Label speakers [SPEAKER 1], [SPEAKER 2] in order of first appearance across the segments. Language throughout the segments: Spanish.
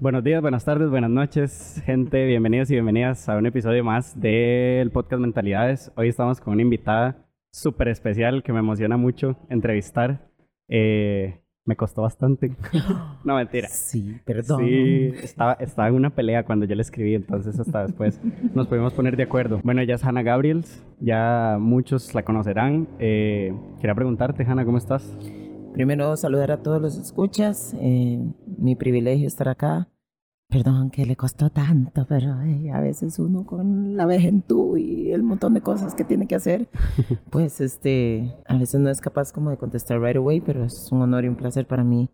[SPEAKER 1] Buenos días, buenas tardes, buenas noches, gente. Bienvenidos y bienvenidas a un episodio más del podcast Mentalidades. Hoy estamos con una invitada súper especial que me emociona mucho entrevistar. Eh, me costó bastante. no, mentira.
[SPEAKER 2] Sí, perdón.
[SPEAKER 1] Sí, estaba, estaba en una pelea cuando yo le escribí, entonces hasta después nos pudimos poner de acuerdo. Bueno, ella es Hannah Gabriels, ya muchos la conocerán. Eh, quería preguntarte, Hannah, ¿cómo estás?
[SPEAKER 2] Primero, saludar a todos los escuchas. Eh, mi privilegio estar acá. Perdón que le costó tanto, pero eh, a veces uno con la vejentud y el montón de cosas que tiene que hacer, pues este, a veces no es capaz como de contestar right away, pero es un honor y un placer para mí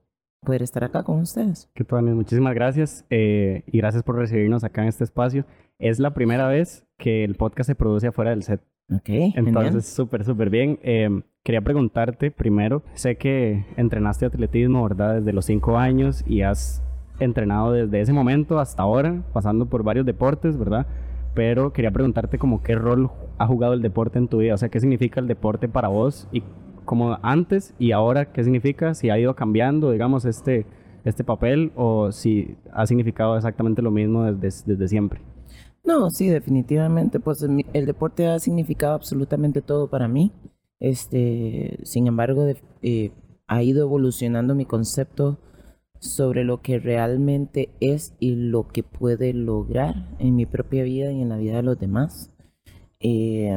[SPEAKER 2] poder estar acá con ustedes.
[SPEAKER 1] Que muchísimas gracias eh, y gracias por recibirnos acá en este espacio. Es la primera vez que el podcast se produce afuera del set.
[SPEAKER 2] Ok.
[SPEAKER 1] Entonces, súper, súper bien. Eh, quería preguntarte primero, sé que entrenaste atletismo, ¿verdad? Desde los cinco años y has entrenado desde ese momento hasta ahora, pasando por varios deportes, ¿verdad? Pero quería preguntarte como qué rol ha jugado el deporte en tu vida, o sea, qué significa el deporte para vos y como antes y ahora, qué significa, si ha ido cambiando, digamos, este, este papel o si ha significado exactamente lo mismo desde, desde siempre.
[SPEAKER 2] No, sí, definitivamente, pues el deporte ha significado absolutamente todo para mí. Este, sin embargo, eh, ha ido evolucionando mi concepto sobre lo que realmente es y lo que puede lograr en mi propia vida y en la vida de los demás. Eh,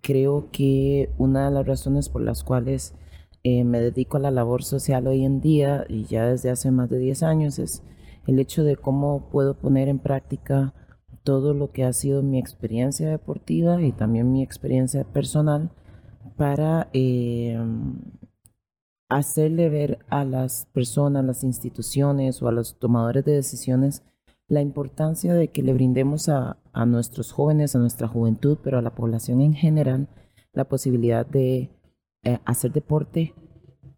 [SPEAKER 2] creo que una de las razones por las cuales eh, me dedico a la labor social hoy en día y ya desde hace más de 10 años es el hecho de cómo puedo poner en práctica todo lo que ha sido mi experiencia deportiva y también mi experiencia personal para eh, hacerle ver a las personas, las instituciones o a los tomadores de decisiones la importancia de que le brindemos a, nuestros jóvenes, a nuestra juventud, pero a la población en general, la posibilidad de eh, hacer deporte,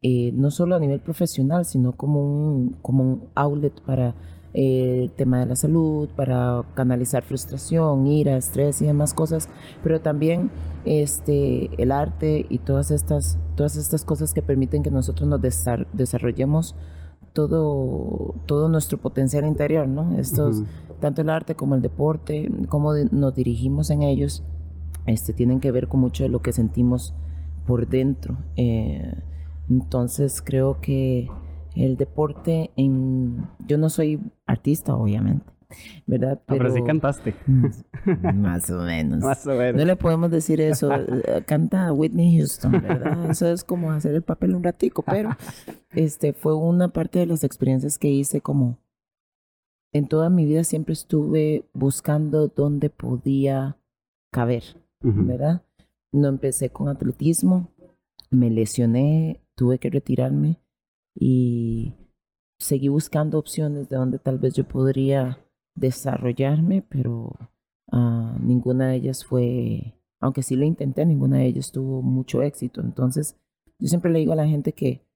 [SPEAKER 2] eh, no solo a nivel profesional, sino como un, como un outlet para el tema de la salud, para canalizar frustración, ira, estrés y demás cosas, pero también este, el arte y todas estas, todas estas cosas que permiten que nosotros nos desarrollemos todo, todo nuestro potencial interior, ¿no? Estos, tanto el arte como el deporte, cómo nos dirigimos en ellos, este, tienen que ver con mucho de lo que sentimos por dentro. Eh, entonces creo que el deporte en... Yo no soy artista, obviamente, ¿verdad?
[SPEAKER 1] Pero, pero sí cantaste.
[SPEAKER 2] Más o menos.
[SPEAKER 1] más o menos.
[SPEAKER 2] No le podemos decir eso. Eh, canta Whitney Houston, ¿verdad? Eso es como hacer el papel un ratico, pero este fue una parte de las experiencias que hice como... En toda mi vida siempre estuve buscando dónde podía caber, ¿verdad? No empecé con atletismo, me lesioné, tuve que retirarme y seguí buscando opciones de donde tal vez yo podría desarrollarme, pero uh, ninguna de ellas fue, aunque sí lo intenté, ninguna de ellas tuvo mucho éxito. Entonces, yo siempre le digo a la gente que,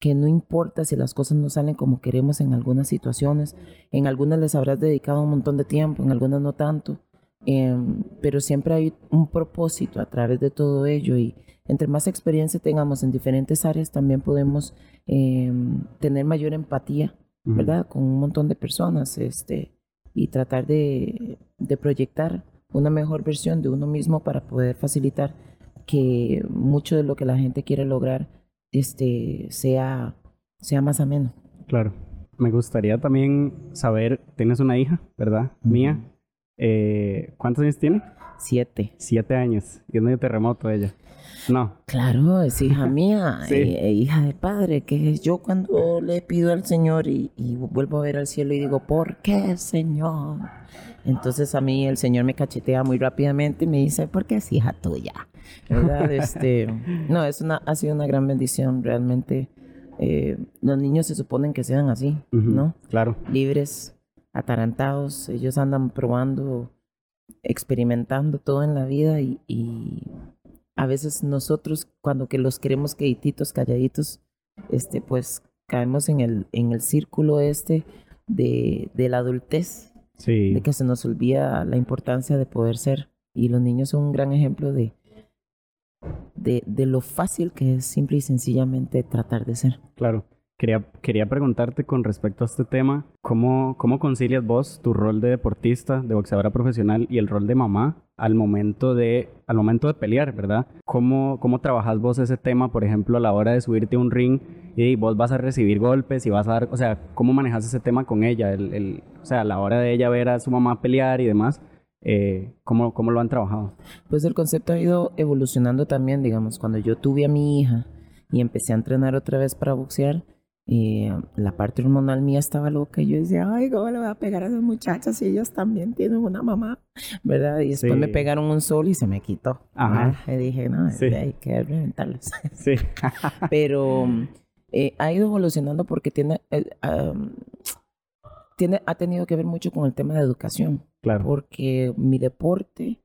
[SPEAKER 2] que no importa si las cosas no salen como queremos en algunas situaciones, en algunas les habrás dedicado un montón de tiempo, en algunas no tanto, em, pero siempre hay un propósito a través de todo ello y entre más experiencia tengamos en diferentes áreas, también podemos em, tener mayor empatía, ¿verdad? Con un montón de personas este, y tratar de, proyectar una mejor versión de uno mismo para poder facilitar que mucho de lo que la gente quiere lograr este, sea, sea más ameno.
[SPEAKER 1] Claro. Me gustaría también saber, tienes una hija, ¿verdad? Mía. Eh, ¿Cuántos años tiene?
[SPEAKER 2] Siete.
[SPEAKER 1] Siete años. Y es medio terremoto ella. No.
[SPEAKER 2] Claro, es hija mía, eh, eh, hija de padre, que es yo cuando le pido al Señor y, vuelvo a ver al cielo y digo, ¿por qué, Señor? Entonces a mí el Señor me cachetea muy rápidamente y me dice, ¿por qué es hija tuya? ¿Verdad? este, no, es una, ha sido una gran bendición, realmente. Eh, los niños se suponen que sean así, ¿no?
[SPEAKER 1] Claro.
[SPEAKER 2] Libres, atarantados, ellos andan probando, experimentando todo en la vida y a veces nosotros cuando que los queremos quietitos, calladitos, este, pues caemos en el, en el círculo este de, de la adultez, de que se nos olvida la importancia de poder ser. Y los niños son un gran ejemplo de, de, de lo fácil que es simple y sencillamente tratar de ser.
[SPEAKER 1] Claro. Quería, quería preguntarte con respecto a este tema, ¿cómo, ¿cómo concilias vos tu rol de deportista, de boxeadora profesional y el rol de mamá al momento de, al momento de pelear, ¿verdad? ¿Cómo, ¿Cómo trabajas vos ese tema, por ejemplo, a la hora de subirte a un ring y vos vas a recibir golpes y vas a dar, o sea, ¿cómo manejas ese tema con ella? El, el, o sea, a la hora de ella ver a su mamá pelear y demás, eh, ¿cómo, ¿cómo lo han trabajado?
[SPEAKER 2] Pues el concepto ha ido evolucionando también, digamos, cuando yo tuve a mi hija y empecé a entrenar otra vez para boxear, y la parte hormonal mía estaba loca. Y yo decía, ay, ¿cómo le voy a pegar a esas muchachas si ellas también tienen una mamá? ¿Verdad? Y después me pegaron un sol y se me quitó. Ajá. Y dije, no, hay que reventarlos. Sí. Pero eh, ha ido evolucionando porque tiene, eh, tiene, ha tenido que ver mucho con el tema de educación. Claro. Porque mi deporte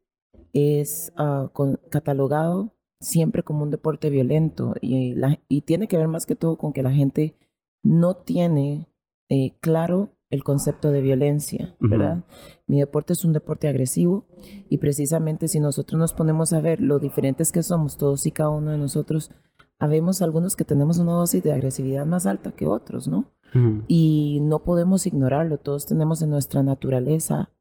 [SPEAKER 2] es uh, con, catalogado siempre como un deporte violento y, la, y tiene que ver más que todo con que la gente no tiene eh, claro el concepto de violencia, ¿verdad? Mi deporte es un deporte agresivo y precisamente si nosotros nos ponemos a ver lo diferentes que somos todos y cada uno de nosotros, habemos algunos que tenemos una dosis de agresividad más alta que otros, ¿no? Y no podemos ignorarlo, todos tenemos en nuestra naturaleza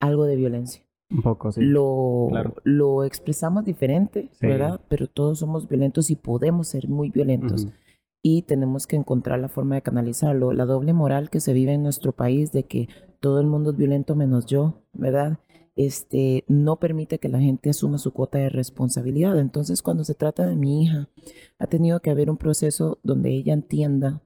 [SPEAKER 2] algo de violencia.
[SPEAKER 1] Un poco, sí.
[SPEAKER 2] Lo, lo expresamos diferente, ¿verdad? Pero todos somos violentos y podemos ser muy violentos y tenemos que encontrar la forma de canalizarlo. La doble moral que se vive en nuestro país de que todo el mundo es violento menos yo, ¿verdad? Este, no permite que la gente asuma su cuota de responsabilidad. Entonces, cuando se trata de mi hija, ha tenido que haber un proceso donde ella entienda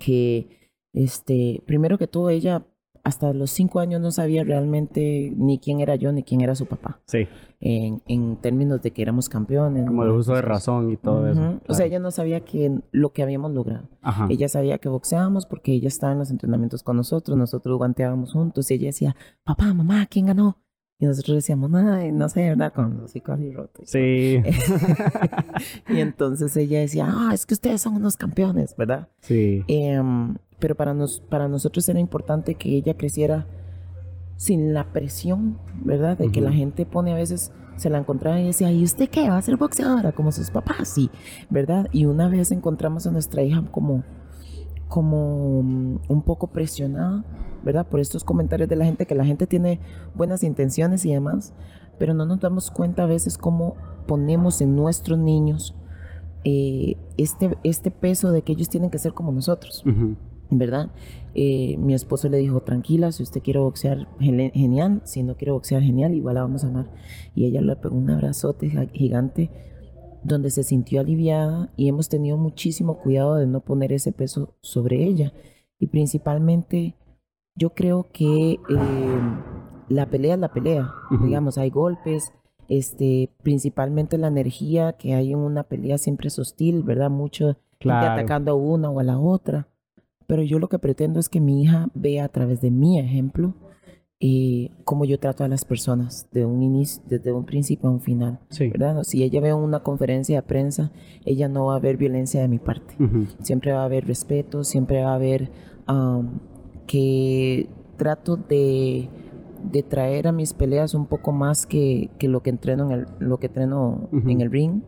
[SPEAKER 2] que, este, primero que todo, ella hasta los cinco años no sabía realmente ni quién era yo ni quién era su papá.
[SPEAKER 1] Sí.
[SPEAKER 2] En, en términos de que éramos campeones.
[SPEAKER 1] Como el uso de razón y todo eso.
[SPEAKER 2] O sea, ella no sabía que, lo que habíamos logrado. Ella sabía que boxeábamos porque ella estaba en los entrenamientos con nosotros, nosotros guanteábamos juntos y ella decía, papá, mamá, ¿quién ganó? Y nosotros decíamos, ay, no sé, ¿verdad? Con los hijos así rotos.
[SPEAKER 1] Sí.
[SPEAKER 2] y entonces ella decía, ah, es que ustedes son unos campeones, ¿verdad?
[SPEAKER 1] Sí.
[SPEAKER 2] Em, pero para, nos, para nosotros era importante que ella creciera sin la presión, ¿verdad? De que la gente pone a veces, se la encontraba y decía, ¿y usted qué? ¿Va a ser boxeadora como sus papás? Sí, ¿verdad? Y una vez encontramos a nuestra hija como, como mm, un poco presionada, ¿verdad? Por estos comentarios de la gente, que la gente tiene buenas intenciones y demás, pero no nos damos cuenta a veces cómo ponemos en nuestros niños eh, este, este peso de que ellos tienen que ser como nosotros. ¿Verdad? Eh, mi esposo le dijo, tranquila, si usted quiere boxear, genial, si no quiere boxear, genial, igual la vamos a amar. Y ella le pegó un abrazote gigante donde se sintió aliviada y hemos tenido muchísimo cuidado de no poner ese peso sobre ella. Y principalmente, yo creo que eh, la pelea es la pelea, digamos, hay golpes, este, principalmente la energía que hay en una pelea siempre es hostil, ¿verdad? Mucho atacando a una o a la otra. Pero yo lo que pretendo es que mi hija vea a través de mi ejemplo eh, cómo yo trato a las personas de un inicio, desde un principio a un final. ¿verdad? Si ella ve una conferencia de prensa, ella no va a ver violencia de mi parte. Siempre va a haber respeto, siempre va a haber que trato de, de, traer a mis peleas un poco más que, que lo que entreno en el, lo que entreno en el ring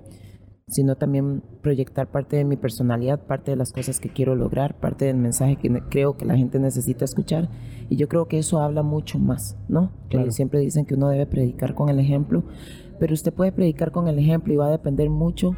[SPEAKER 2] sino también proyectar parte de mi personalidad, parte de las cosas que quiero lograr, parte del mensaje que creo que la gente necesita escuchar. Y yo creo que eso habla mucho más, ¿no? Que siempre dicen que uno debe predicar con el ejemplo, pero usted puede predicar con el ejemplo y va a depender mucho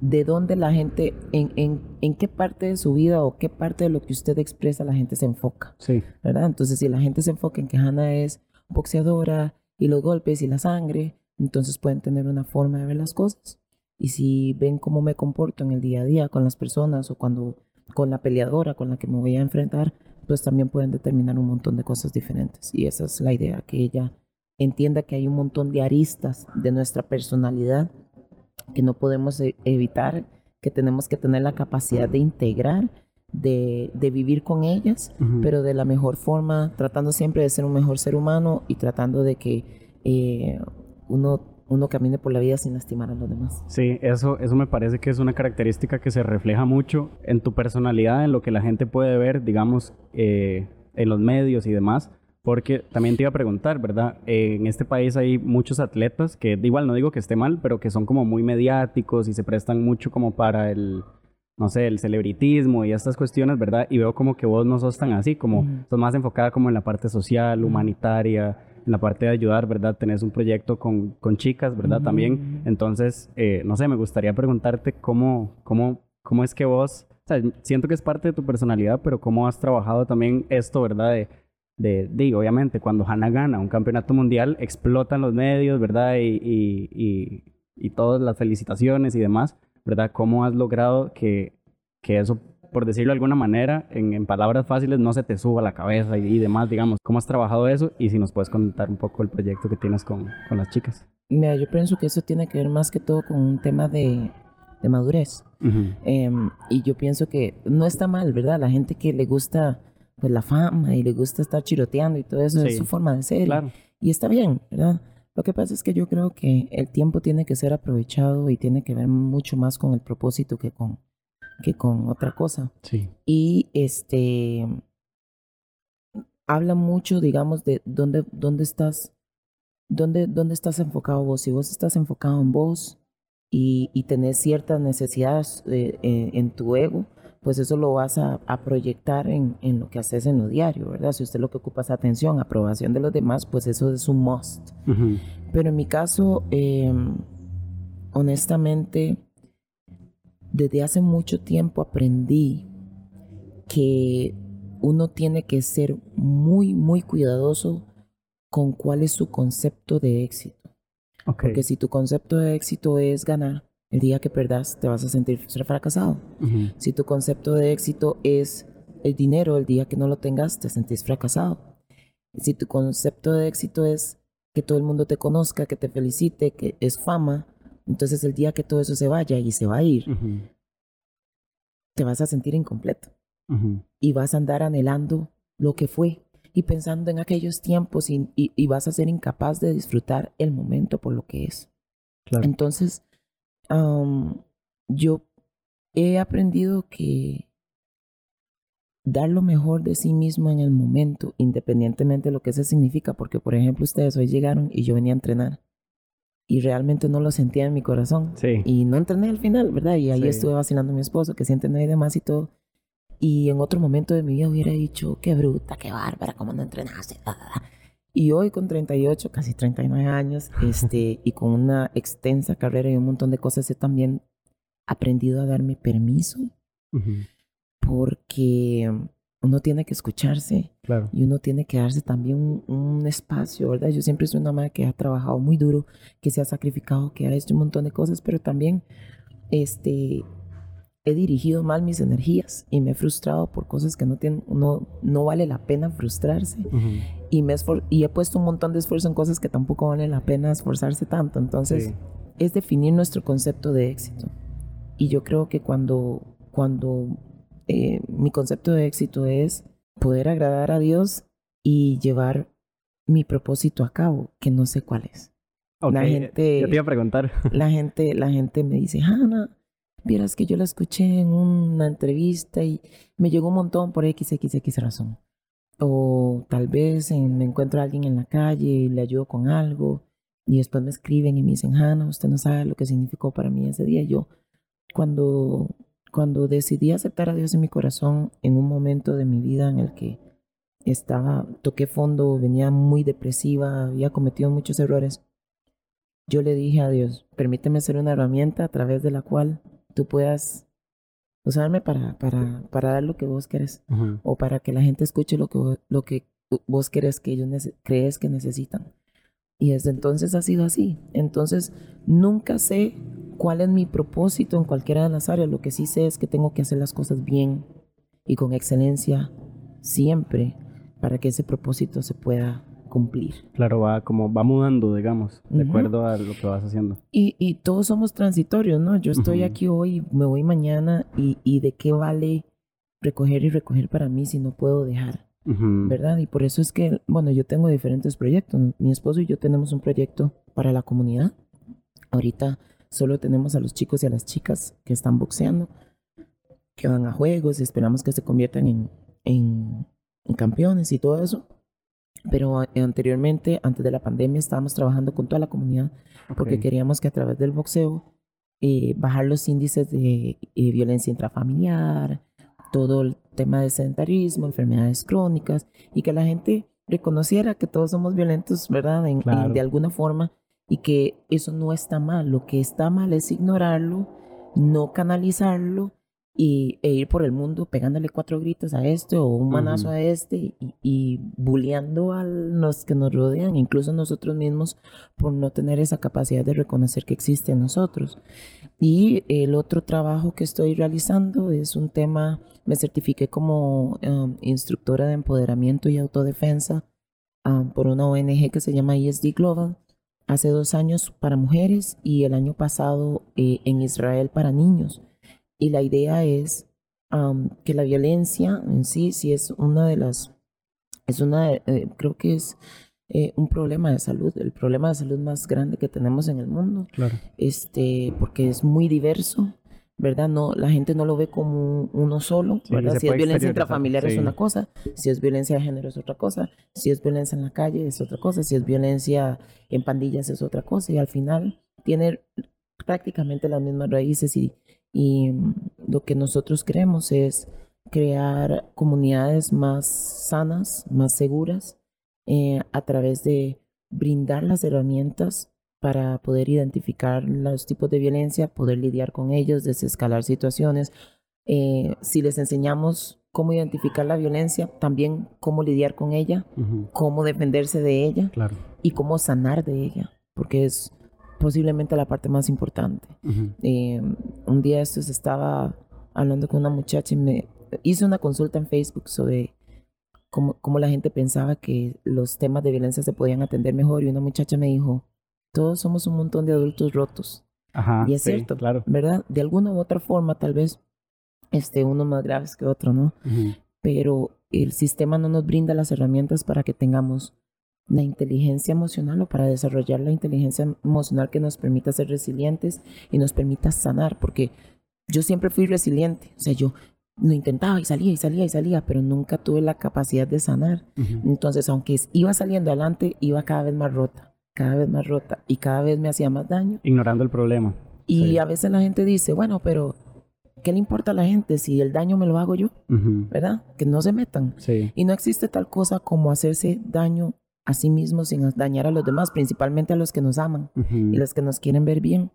[SPEAKER 2] de dónde la gente, en, en, en qué parte de su vida o qué parte de lo que usted expresa la gente se enfoca.
[SPEAKER 1] Sí.
[SPEAKER 2] ¿Verdad? Entonces, si la gente se enfoca en que Hannah es boxeadora y los golpes y la sangre, entonces pueden tener una forma de ver las cosas y si ven cómo me comporto en el día a día con las personas o cuando con la peleadora con la que me voy a enfrentar, pues también pueden determinar un montón de cosas diferentes. Y esa es la idea, que ella entienda que hay un montón de aristas de nuestra personalidad que no podemos e-, evitar, que tenemos que tener la capacidad de integrar, de, de vivir con ellas, pero de la mejor forma, tratando siempre de ser un mejor ser humano y tratando de que eh, uno uno camine por la vida sin lastimar a los demás.
[SPEAKER 1] Sí, eso, eso me parece que es una característica que se refleja mucho en tu personalidad, en lo que la gente puede ver, digamos, eh, en los medios y demás, Porque también te iba a preguntar, ¿verdad? Eh, en este país hay muchos atletas que, igual no digo que esté mal, pero que son como muy mediáticos y se prestan mucho como para el, no sé, el celebritismo y estas cuestiones, ¿verdad? Y veo como que vos no sos tan así, como sos más enfocada como en la parte social, humanitaria, en la parte de ayudar, ¿verdad? Tenés un proyecto con, con chicas, ¿verdad? También. Entonces, eh, no sé, me gustaría preguntarte cómo, cómo, cómo es que vos, o sea, siento que es parte de tu personalidad, pero cómo has trabajado también esto, ¿verdad? De, de, de obviamente, cuando Hannah gana un campeonato mundial, explotan los medios, ¿verdad? Y, y, y, y todas las felicitaciones y demás, ¿verdad? ¿Cómo has logrado que, que eso por decirlo de alguna manera, en, palabras fáciles, no se te suba la cabeza y, demás, digamos. ¿Cómo has trabajado eso? Y si nos puedes contar un poco el proyecto que tienes con, con las chicas.
[SPEAKER 2] Mira, yo pienso que eso tiene que ver más que todo con un tema de, de madurez. Em, y yo pienso que no está mal, ¿verdad? La gente que le gusta pues la fama y le gusta estar chiroteando y todo eso es su forma de ser. Claro. Y está bien, ¿verdad? Lo que pasa es que yo creo que el tiempo tiene que ser aprovechado y tiene que ver mucho más con el propósito que con, que con otra cosa.
[SPEAKER 1] Sí.
[SPEAKER 2] Y este habla mucho, digamos, de dónde, dónde estás, dónde, dónde estás enfocado vos. Si vos estás enfocado en vos y, y tenés ciertas necesidades eh, eh, en tu ego, pues eso lo vas a, proyectar en, en, lo que haces en lo diario, ¿verdad? Si usted lo que ocupa es atención, aprobación de los demás, pues eso es un must. Pero en mi caso, em, honestamente, desde hace mucho tiempo aprendí que uno tiene que ser muy, muy cuidadoso con cuál es su concepto de éxito. Porque si tu concepto de éxito es ganar, el día que perdas te vas a sentir fracasado. Si tu concepto de éxito es el dinero, el día que no lo tengas te sentís fracasado. Si tu concepto de éxito es que todo el mundo te conozca, que te felicite, que es fama, entonces el día que todo eso se vaya y se va a ir, te vas a sentir incompleto. Y vas a andar anhelando lo que fue y pensando en aquellos tiempos y, vas a ser incapaz de disfrutar el momento por lo que es. Entonces, yo he aprendido que dar lo mejor de sí mismo en el momento, independientemente de lo que eso significa, porque por ejemplo ustedes hoy llegaron y yo venía a entrenar y realmente no lo sentía en mi corazón.
[SPEAKER 1] Sí.
[SPEAKER 2] Y no entrené al final, ¿verdad? Y ahí estuve vacilando a mi esposo, que siente no hay demás y todo. Y en otro momento de mi vida hubiera dicho, qué bruta, qué bárbara, cómo no entrenaste. Y hoy con 38, casi 39 años, este, y con una extensa carrera y un montón de cosas, he también aprendido a darme permiso. Porque uno tiene que escucharse
[SPEAKER 1] claro.
[SPEAKER 2] y uno tiene que darse también un, espacio, ¿verdad? Yo siempre soy una madre que ha trabajado muy duro, que se ha sacrificado, que ha hecho un montón de cosas, pero también este, he dirigido mal mis energías y me he frustrado por cosas que no, tienen, no, no vale la pena frustrarse. y, me y he puesto un montón de esfuerzo en cosas que tampoco vale la pena esforzarse tanto. Entonces, es definir nuestro concepto de éxito. Y yo creo que cuando, cuando eh, mi concepto de éxito es poder agradar a Dios y llevar mi propósito a cabo, que no sé cuál es.
[SPEAKER 1] La gente, yo te iba a preguntar.
[SPEAKER 2] La gente, la gente me dice, Hanna, vieras que yo la escuché en una entrevista y me llegó un montón por XXX razón. O tal vez me encuentro a alguien en la calle y le ayudo con algo y después me escriben y me dicen, Hanna, usted no sabe lo que significó para mí ese día. Yo, cuando cuando decidí aceptar a Dios en mi corazón en un momento de mi vida en el que estaba, toqué fondo, venía muy depresiva, había cometido muchos errores, yo le dije a Dios, permíteme ser una herramienta a través de la cual tú puedas usarme para, para, para dar lo que vos querés o para que la gente escuche lo que, lo que vos querés que ellos crees que necesitan. Y desde entonces ha sido así. Entonces, nunca sé cuál es mi propósito en cualquiera de las áreas. Lo que sí sé es que tengo que hacer las cosas bien y con excelencia siempre para que ese propósito se pueda cumplir.
[SPEAKER 1] Claro, va como va mudando, digamos, de acuerdo a lo que vas haciendo.
[SPEAKER 2] Y, y todos somos transitorios, ¿no? Yo estoy aquí hoy, me voy mañana y, y, de qué vale recoger y recoger para mí si no puedo dejar, ¿verdad? Y por eso es que, bueno, yo tengo diferentes proyectos. Mi esposo y yo tenemos un proyecto para la comunidad. Ahorita Solo tenemos a los chicos y a las chicas que están boxeando, que van a juegos y esperamos que se conviertan en, en, campeones y todo eso. Pero eh, anteriormente, antes de la pandemia, estábamos trabajando con toda la comunidad porque
[SPEAKER 1] Ok.
[SPEAKER 2] queríamos que a través del boxeo eh, bajar los índices de eh, violencia intrafamiliar, todo el tema de sedentarismo, enfermedades crónicas y que la gente reconociera que todos somos violentos, ¿verdad? En- en-
[SPEAKER 1] Claro.
[SPEAKER 2] de alguna forma y que eso no está mal. Lo que está mal es ignorarlo, no canalizarlo y, e ir por el mundo pegándole cuatro gritos a este o un manazo
[SPEAKER 1] Ujú.
[SPEAKER 2] a este y, y bulleando a los que nos rodean, incluso nosotros mismos, por no tener esa capacidad de reconocer que existe en nosotros. Y el otro trabajo que estoy realizando es un tema, me certifiqué como um, instructora de empoderamiento y autodefensa um, por una ONG que se llama ESD Global hace dos años para mujeres y el año pasado eh, en Israel para niños. Y la idea es um, que la violencia en sí, sí es una de las, es una, de- eh, creo que es eh, un problema de salud, el problema de salud más grande que tenemos en el mundo
[SPEAKER 1] Claro.
[SPEAKER 2] este, porque es muy diverso, ¿verdad? No, la gente no lo ve como un- uno solo,
[SPEAKER 1] Sí,
[SPEAKER 2] ¿verdad? Si es violencia intrafamiliar es
[SPEAKER 1] sí.
[SPEAKER 2] una cosa, si es violencia de género es otra cosa, si es violencia en la calle es otra cosa, si es violencia en pandillas es otra cosa, y al final tiene prácticamente las mismas raíces y, y mm, lo que nosotros queremos es crear comunidades más sanas, más seguras, eh, a través de brindar las herramientas para poder identificar los tipos de violencia, poder lidiar con ellos, desescalar situaciones. Eh, si les enseñamos cómo identificar la violencia, también cómo lidiar con ella, cómo defenderse de ella
[SPEAKER 1] Claro.
[SPEAKER 2] y cómo sanar de ella, porque es posiblemente la parte más importante. Eh, un día estos estaba hablando con una muchacha y me hice una consulta en Facebook sobre cómo, cómo la gente pensaba que los temas de violencia se podían atender mejor y una muchacha me dijo, todos somos un montón de adultos rotos,
[SPEAKER 1] Ajá.
[SPEAKER 2] Y es
[SPEAKER 1] sí,
[SPEAKER 2] cierto.
[SPEAKER 1] Claro.
[SPEAKER 2] ¿verdad? De alguna u otra forma, tal vez, este, uno más graves que otro, ¿no? Pero el sistema no nos brinda las herramientas para que tengamos la inteligencia emocional o para desarrollar la inteligencia emocional que nos permita ser resilientes y nos permita sanar, porque yo siempre fui resiliente, o sea, yo lo intentaba y salía y salía y salía, pero nunca tuve la capacidad de sanar.
[SPEAKER 1] Ujú.
[SPEAKER 2] Entonces, aunque iba saliendo adelante, iba cada vez más rota, cada vez más rota y cada vez me hacía más daño.
[SPEAKER 1] Ignorando el problema.
[SPEAKER 2] Y
[SPEAKER 1] Sí.
[SPEAKER 2] a veces la gente dice, bueno, pero ¿qué le importa a la gente si el daño me lo hago yo?
[SPEAKER 1] Ujú.
[SPEAKER 2] ¿Verdad? Que no se metan.
[SPEAKER 1] Sí.
[SPEAKER 2] Y no existe tal cosa como hacerse daño a sí mismo sin dañar a los demás, principalmente a los que nos aman y los que nos quieren ver bien.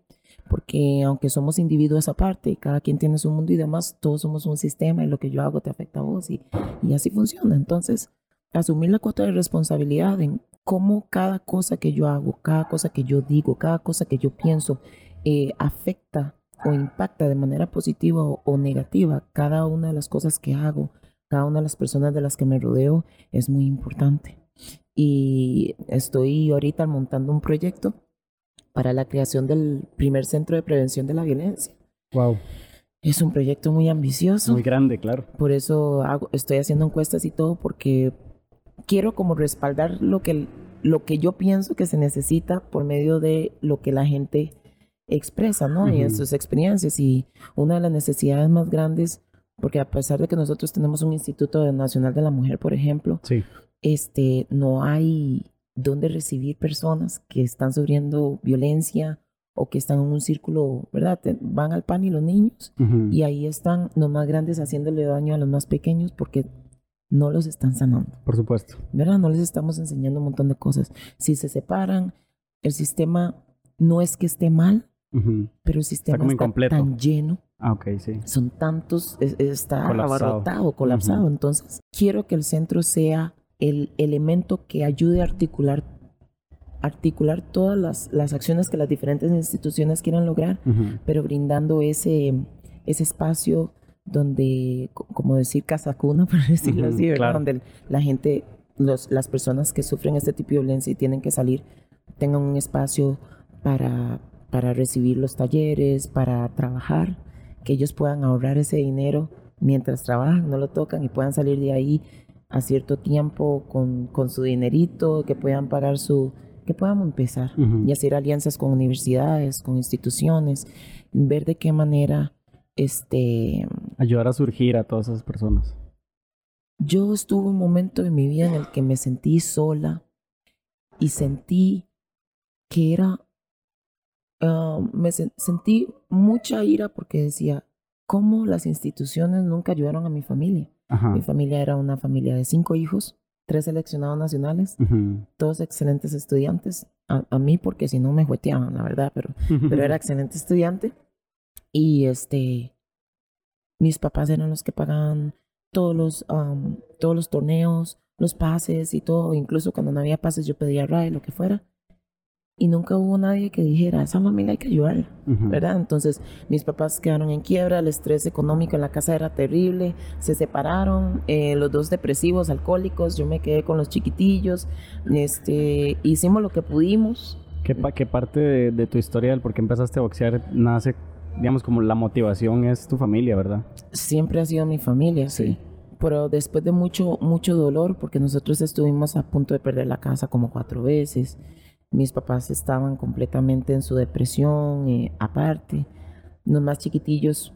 [SPEAKER 2] Porque aunque somos individuos aparte, cada quien tiene su mundo y demás, todos somos un sistema y lo que yo hago te afecta a vos y, y así funciona. Entonces, asumir la cuota de responsabilidad en cómo cada cosa que yo hago, cada cosa que yo digo, cada cosa que yo pienso, eh, afecta o impacta de manera positiva o, o negativa cada una de las cosas que hago, cada una de las personas de las que me rodeo, es muy importante. Y estoy ahorita montando un proyecto para la creación del primer centro de prevención de la violencia.
[SPEAKER 1] Wow.
[SPEAKER 2] Es un proyecto muy ambicioso.
[SPEAKER 1] Muy grande, claro.
[SPEAKER 2] Por eso hago, estoy haciendo encuestas y todo porque quiero como respaldar lo que, lo que yo pienso que se necesita por medio de lo que la gente expresa, ¿no? Y en sus experiencias. Y una de las necesidades más grandes, porque a pesar de que nosotros tenemos un Instituto Nacional de la Mujer, por ejemplo,
[SPEAKER 1] Sí.
[SPEAKER 2] Este, no hay donde recibir personas que están sufriendo violencia o que están en un círculo, ¿verdad? Van al pan y los niños y ahí están los más grandes haciéndole daño a los más pequeños porque no los están sanando,
[SPEAKER 1] Por supuesto.
[SPEAKER 2] ¿verdad? No les estamos enseñando un montón de cosas. Si se separan, el sistema no es que esté mal, pero el sistema
[SPEAKER 1] como
[SPEAKER 2] está
[SPEAKER 1] incompleto.
[SPEAKER 2] tan lleno
[SPEAKER 1] Ah, ok, sí.
[SPEAKER 2] son tantos, es- está
[SPEAKER 1] Colapsado.
[SPEAKER 2] abarrotado, colapsado. Entonces, quiero que el centro sea el elemento que ayude a articular, articular todas las, las acciones que las diferentes instituciones quieran lograr, pero brindando ese, ese espacio donde, co- como decir, casa cuna, por decirlo así, ¿verdad?
[SPEAKER 1] claro.
[SPEAKER 2] Donde la gente, los, las personas que sufren este tipo de violencia y tienen que salir, tengan un espacio para, para recibir los talleres, para trabajar, que ellos puedan ahorrar ese dinero mientras trabajan, no lo tocan y puedan salir de ahí a cierto tiempo con, con su dinerito, que puedan pagar su, que puedan empezar y hacer alianzas con universidades, con instituciones, ver de qué manera este
[SPEAKER 1] Ayudar a surgir a todas esas personas.
[SPEAKER 2] yo estuve un momento en mi vida en el que me sentí sola y sentí que era, ah, me sentí mucha ira porque decía, ¿cómo las instituciones nunca ayudaron a mi familia? Mi familia era una familia de cinco hijos, tres seleccionados nacionales, todos excelentes estudiantes. A, mí, porque si no me jueteaban, la verdad, pero, pero era excelente estudiante. Y este, mis papás eran los que pagaban todos los, todos los torneos, los pases y todo. Incluso cuando no había pases, yo pedía RAI, lo que fuera y nunca hubo nadie que dijera, esa familia hay que ayudarla, ¿verdad? Entonces mis papás quedaron en quiebra, el estrés económico en la casa era terrible, se separaron, eh, los dos depresivos, alcohólicos, yo me quedé con los chiquitillos, este, hicimos lo que pudimos.
[SPEAKER 1] ¿Qué, qué parte de, tu historia del por qué empezaste a boxear nace, digamos, como la motivación es tu familia, verdad?
[SPEAKER 2] Siempre ha sido mi familia, sí. Pero después de mucho, mucho dolor, porque nosotros estuvimos a punto de perder la casa como cuatro veces, mis papás estaban completamente en su depresión, eh, aparte. Los más chiquitillos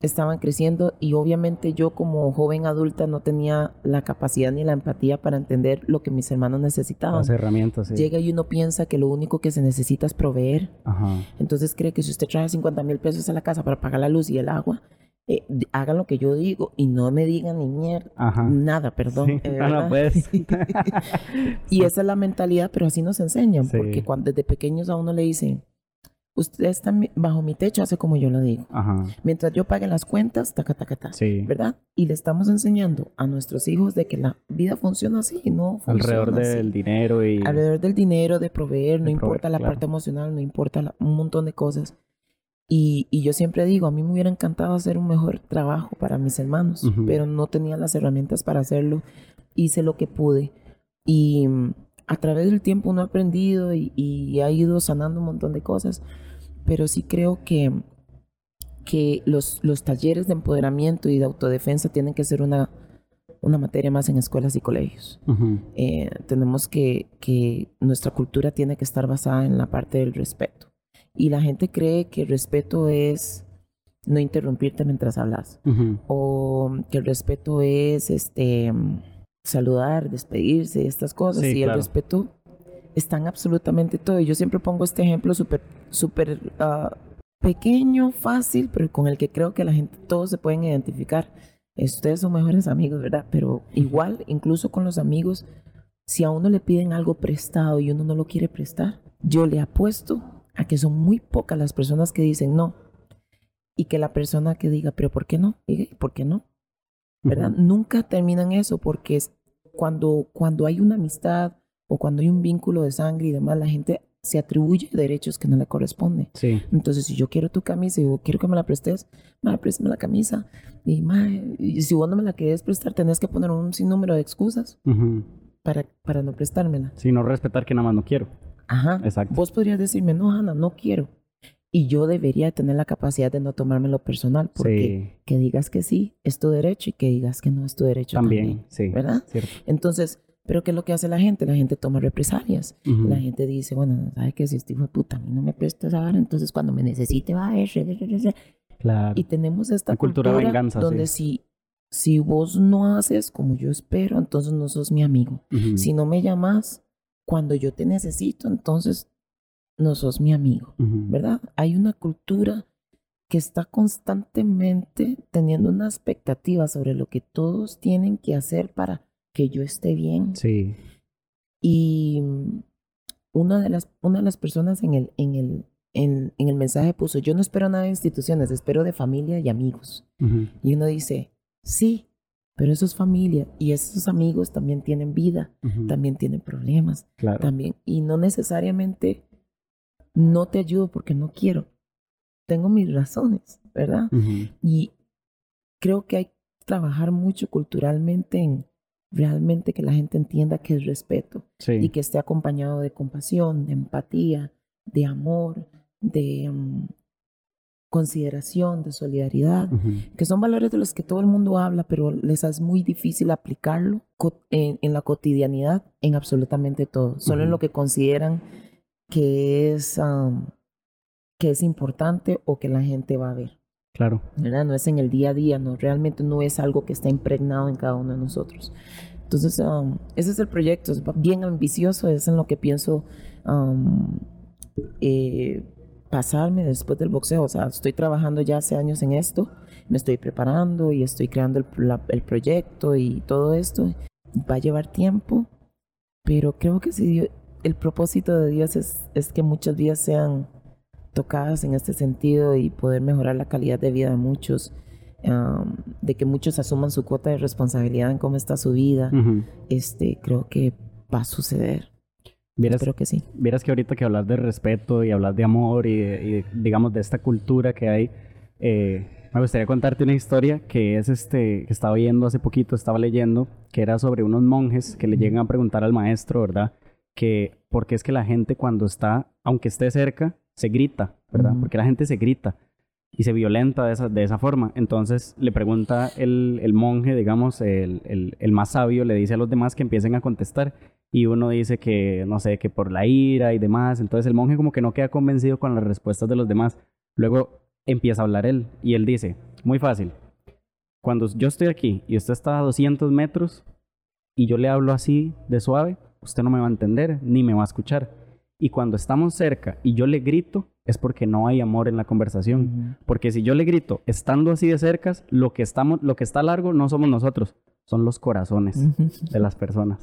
[SPEAKER 2] estaban creciendo y obviamente yo como joven adulta no tenía la capacidad ni la empatía para entender lo que mis hermanos necesitaban.
[SPEAKER 1] Las herramientas, sí.
[SPEAKER 2] Llega y uno piensa que lo único que se necesita es proveer. Entonces cree que si usted trae 50 mil pesos a la casa para pagar la luz y el agua, eh, hagan lo que yo digo y no me digan ni mierda, nada, perdón. pues. y esa es la mentalidad, pero así nos enseñan, porque cuando desde pequeños a uno le dicen, usted está bajo mi techo, hace como yo lo digo. Mientras yo pague las cuentas, taca, taca, taca. ¿Verdad? Y le estamos enseñando a nuestros hijos de que la vida funciona así, no
[SPEAKER 1] Alrededor del dinero y...
[SPEAKER 2] Alrededor del dinero, de proveer, no importa la parte emocional, no importa un montón de cosas. Y, yo siempre digo, a mí me hubiera encantado hacer un mejor trabajo para mis hermanos, pero no tenía las herramientas para hacerlo. Hice lo que pude. Y mm, a través del tiempo uno ha aprendido y, ha ido sanando un montón de cosas, pero sí creo que, que los, los talleres de empoderamiento y de autodefensa tienen que ser una, una materia más en escuelas y colegios. Eh, tenemos que, que nuestra cultura tiene que estar basada en la parte del respeto y la gente cree que el respeto es no interrumpirte mientras hablas. O que el respeto es este saludar, despedirse, estas cosas. y el respeto está en absolutamente todo. Y yo siempre pongo este ejemplo súper, súper ah, pequeño, fácil, pero con el que creo que la gente, todos se pueden identificar. Ustedes son mejores amigos, ¿verdad? Pero igual, incluso con los amigos, si a uno le piden algo prestado y uno no lo quiere prestar, yo le apuesto a que son muy pocas las personas que dicen no. Y que la persona que diga, pero ¿por qué no? ¿Por qué no? ¿Verdad? Nunca terminan eso porque cuando, cuando hay una amistad o cuando hay un vínculo de sangre y demás, la gente se atribuye derechos que no le corresponden.
[SPEAKER 1] Sí.
[SPEAKER 2] Entonces, si yo quiero tu camisa y yo quiero que me la prestes, me préstame la camisa. Y, y si vos no me la quieres prestar, tenés que poner un sinnúmero de excusas para, para no prestármela.
[SPEAKER 1] Sí, no respetar que nada más no quiero.
[SPEAKER 2] Ajá. Exacto. Vos podrías decirme, no, Ana, no quiero. Y yo debería tener la capacidad de no tomármelo personal, porque que digas que sí es tu derecho y que digas que no es tu derecho también. sí. ¿Verdad?
[SPEAKER 1] Cierto.
[SPEAKER 2] Entonces, ¿pero qué es lo que hace la gente? La gente toma represalias. La gente dice, bueno, ¿sabes qué? Si este hijo de puta a mí no me prestas a dar, entonces cuando me necesite va a ir.
[SPEAKER 1] Claro.
[SPEAKER 2] Y tenemos esta cultura, cultura venganza, donde si, si vos no haces como yo espero, entonces no sos mi amigo. Si no me llamas, cuando yo te necesito, entonces no sos mi amigo, ¿verdad? Hay una cultura que está constantemente teniendo una expectativa sobre lo que todos tienen que hacer para que yo esté bien.
[SPEAKER 1] Sí.
[SPEAKER 2] Y una de las, una de las personas en el, en, el, en, el mensaje puso, yo no espero nada de instituciones, espero de familia y amigos. Y uno dice, sí, pero eso es familia y esos amigos también tienen vida, también tienen problemas, también y no necesariamente no te ayudo porque no quiero. Tengo mis razones, ¿verdad? Y creo que hay que trabajar mucho culturalmente en realmente que la gente entienda que es respeto y que esté acompañado de compasión, de empatía, de amor, de, mm, consideración, de solidaridad, que son valores de los que todo el mundo habla, pero les es muy difícil aplicarlo en, la cotidianidad, en absolutamente todo, solo en lo que consideran que es, que es importante o que la gente va a ver.
[SPEAKER 1] Claro.
[SPEAKER 2] ¿verdad? No es en el día a día, no, realmente no es algo que está impregnado en cada uno de nosotros. Entonces, um, ese es el proyecto, es bien ambicioso, es en lo que pienso um, eh, pasarme después del boxeo. O sea, estoy trabajando ya hace años en esto, me estoy preparando y estoy creando el, el proyecto y todo esto. Va a llevar tiempo, pero creo que si el propósito de Dios es, es que muchas vidas sean tocadas en este sentido y poder mejorar la calidad de vida de muchos, de que muchos asuman su cuota de responsabilidad en cómo está su vida, este, creo que va a suceder.
[SPEAKER 1] Vieras,
[SPEAKER 2] Espero que sí.
[SPEAKER 1] Vieras que ahorita que hablas de respeto y hablas de amor y, digamos de esta cultura que hay, eh, me gustaría contarte una historia que es este, que estaba oyendo hace poquito, estaba leyendo, que era sobre unos monjes que le llegan a preguntar al maestro, ¿verdad? Que porque es que la gente cuando está, aunque esté cerca, se grita, ¿verdad? Porque la gente se grita y se violenta de esa, de esa forma. Entonces le pregunta el, el monje, digamos, el, el, el, más sabio, le dice a los demás que empiecen a contestar. Y uno dice que, no sé, que por la ira y demás. Entonces el monje como que no queda convencido con las respuestas de los demás. Luego empieza a hablar él y él dice, muy fácil, cuando yo estoy aquí y usted está a 200 metros y yo le hablo así de suave, usted no me va a entender ni me va a escuchar. Y cuando estamos cerca y yo le grito, es porque no hay amor en la conversación. Porque si yo le grito, estando así de cerca, lo que, estamos, lo que está largo no somos nosotros, son los corazones de las personas.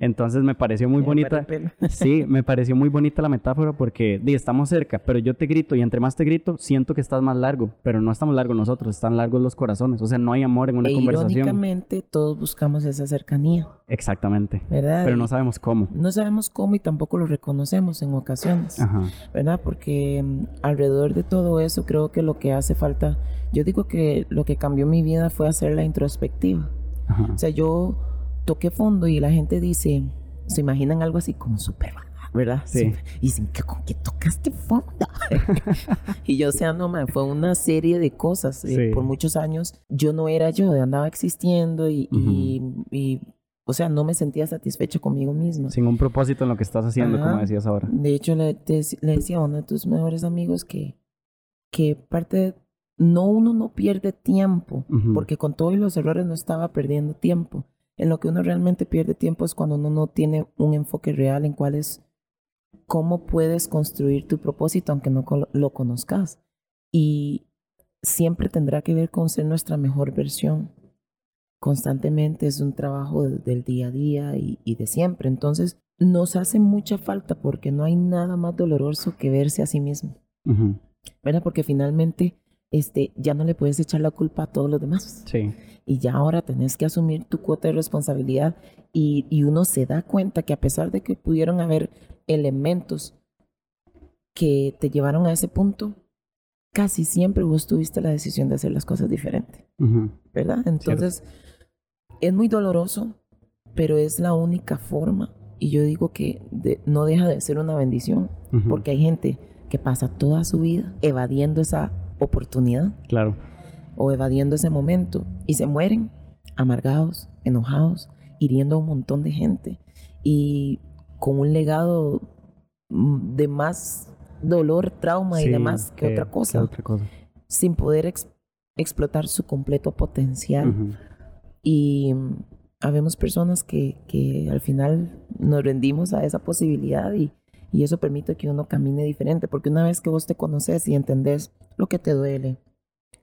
[SPEAKER 1] Entonces me pareció muy bonita. sí, me pareció muy bonita la metáfora porque di, estamos cerca, pero yo te grito y entre más te grito, siento que estás más largo, pero no estamos largos nosotros, están largos los corazones. O sea, no hay amor en una e conversación.
[SPEAKER 2] Irónicamente, todos buscamos esa cercanía.
[SPEAKER 1] Exactamente.
[SPEAKER 2] ¿Verdad?
[SPEAKER 1] Pero no sabemos cómo.
[SPEAKER 2] No sabemos cómo y tampoco lo reconocemos en ocasiones. ¿Verdad? Porque mm, alrededor de todo eso creo que lo que hace falta, yo digo que lo que cambió mi vida fue hacer la introspectiva. O sea, yo toqué fondo y la gente dice, se imaginan algo así como súper, ¿verdad?
[SPEAKER 1] Sí.
[SPEAKER 2] Y dicen, ¿con qué tocaste fondo? y yo, o sea, no, man, fue una serie de cosas. Eh, por muchos años yo no era yo, andaba existiendo y, y, o sea, no me sentía satisfecha conmigo mismo.
[SPEAKER 1] Sin un propósito en lo que estás haciendo, como decías ahora.
[SPEAKER 2] De hecho, le, le decía a uno de tus mejores amigos que, que parte de no uno no pierde tiempo, porque con todos los errores no estaba perdiendo tiempo. En lo que uno realmente pierde tiempo es cuando uno no tiene un enfoque real en cuál es cómo puedes construir tu propósito aunque no lo conozcas. Y siempre tendrá que ver con ser nuestra mejor versión. Constantemente es un trabajo del día a día y, de siempre. Entonces nos hace mucha falta porque no hay nada más doloroso que verse a sí mismo. ¿Verdad? Porque finalmente este, ya no le puedes echar la culpa a todos los demás.
[SPEAKER 1] Sí.
[SPEAKER 2] Y ya ahora tenés que asumir tu cuota de responsabilidad y, y uno se da cuenta que a pesar de que pudieron haber elementos que te llevaron a ese punto, casi siempre vos tuviste la decisión de hacer las cosas diferente. ¿Verdad? Entonces, es muy doloroso, pero es la única forma. Y yo digo que no deja de ser una bendición, porque hay gente que pasa toda su vida evadiendo esa oportunidad.
[SPEAKER 1] Claro.
[SPEAKER 2] O evadiendo ese momento. Y se mueren amargados, enojados, hiriendo a un montón de gente. Y con un legado mm, de más dolor, trauma y demás que, otra, cosa,
[SPEAKER 1] otra cosa.
[SPEAKER 2] Sin poder explotar su completo potencial. Y mm, habemos personas que, que al final nos rendimos a esa posibilidad y, y eso permite que uno camine diferente, porque una vez que vos te conoces y entendés lo que te duele,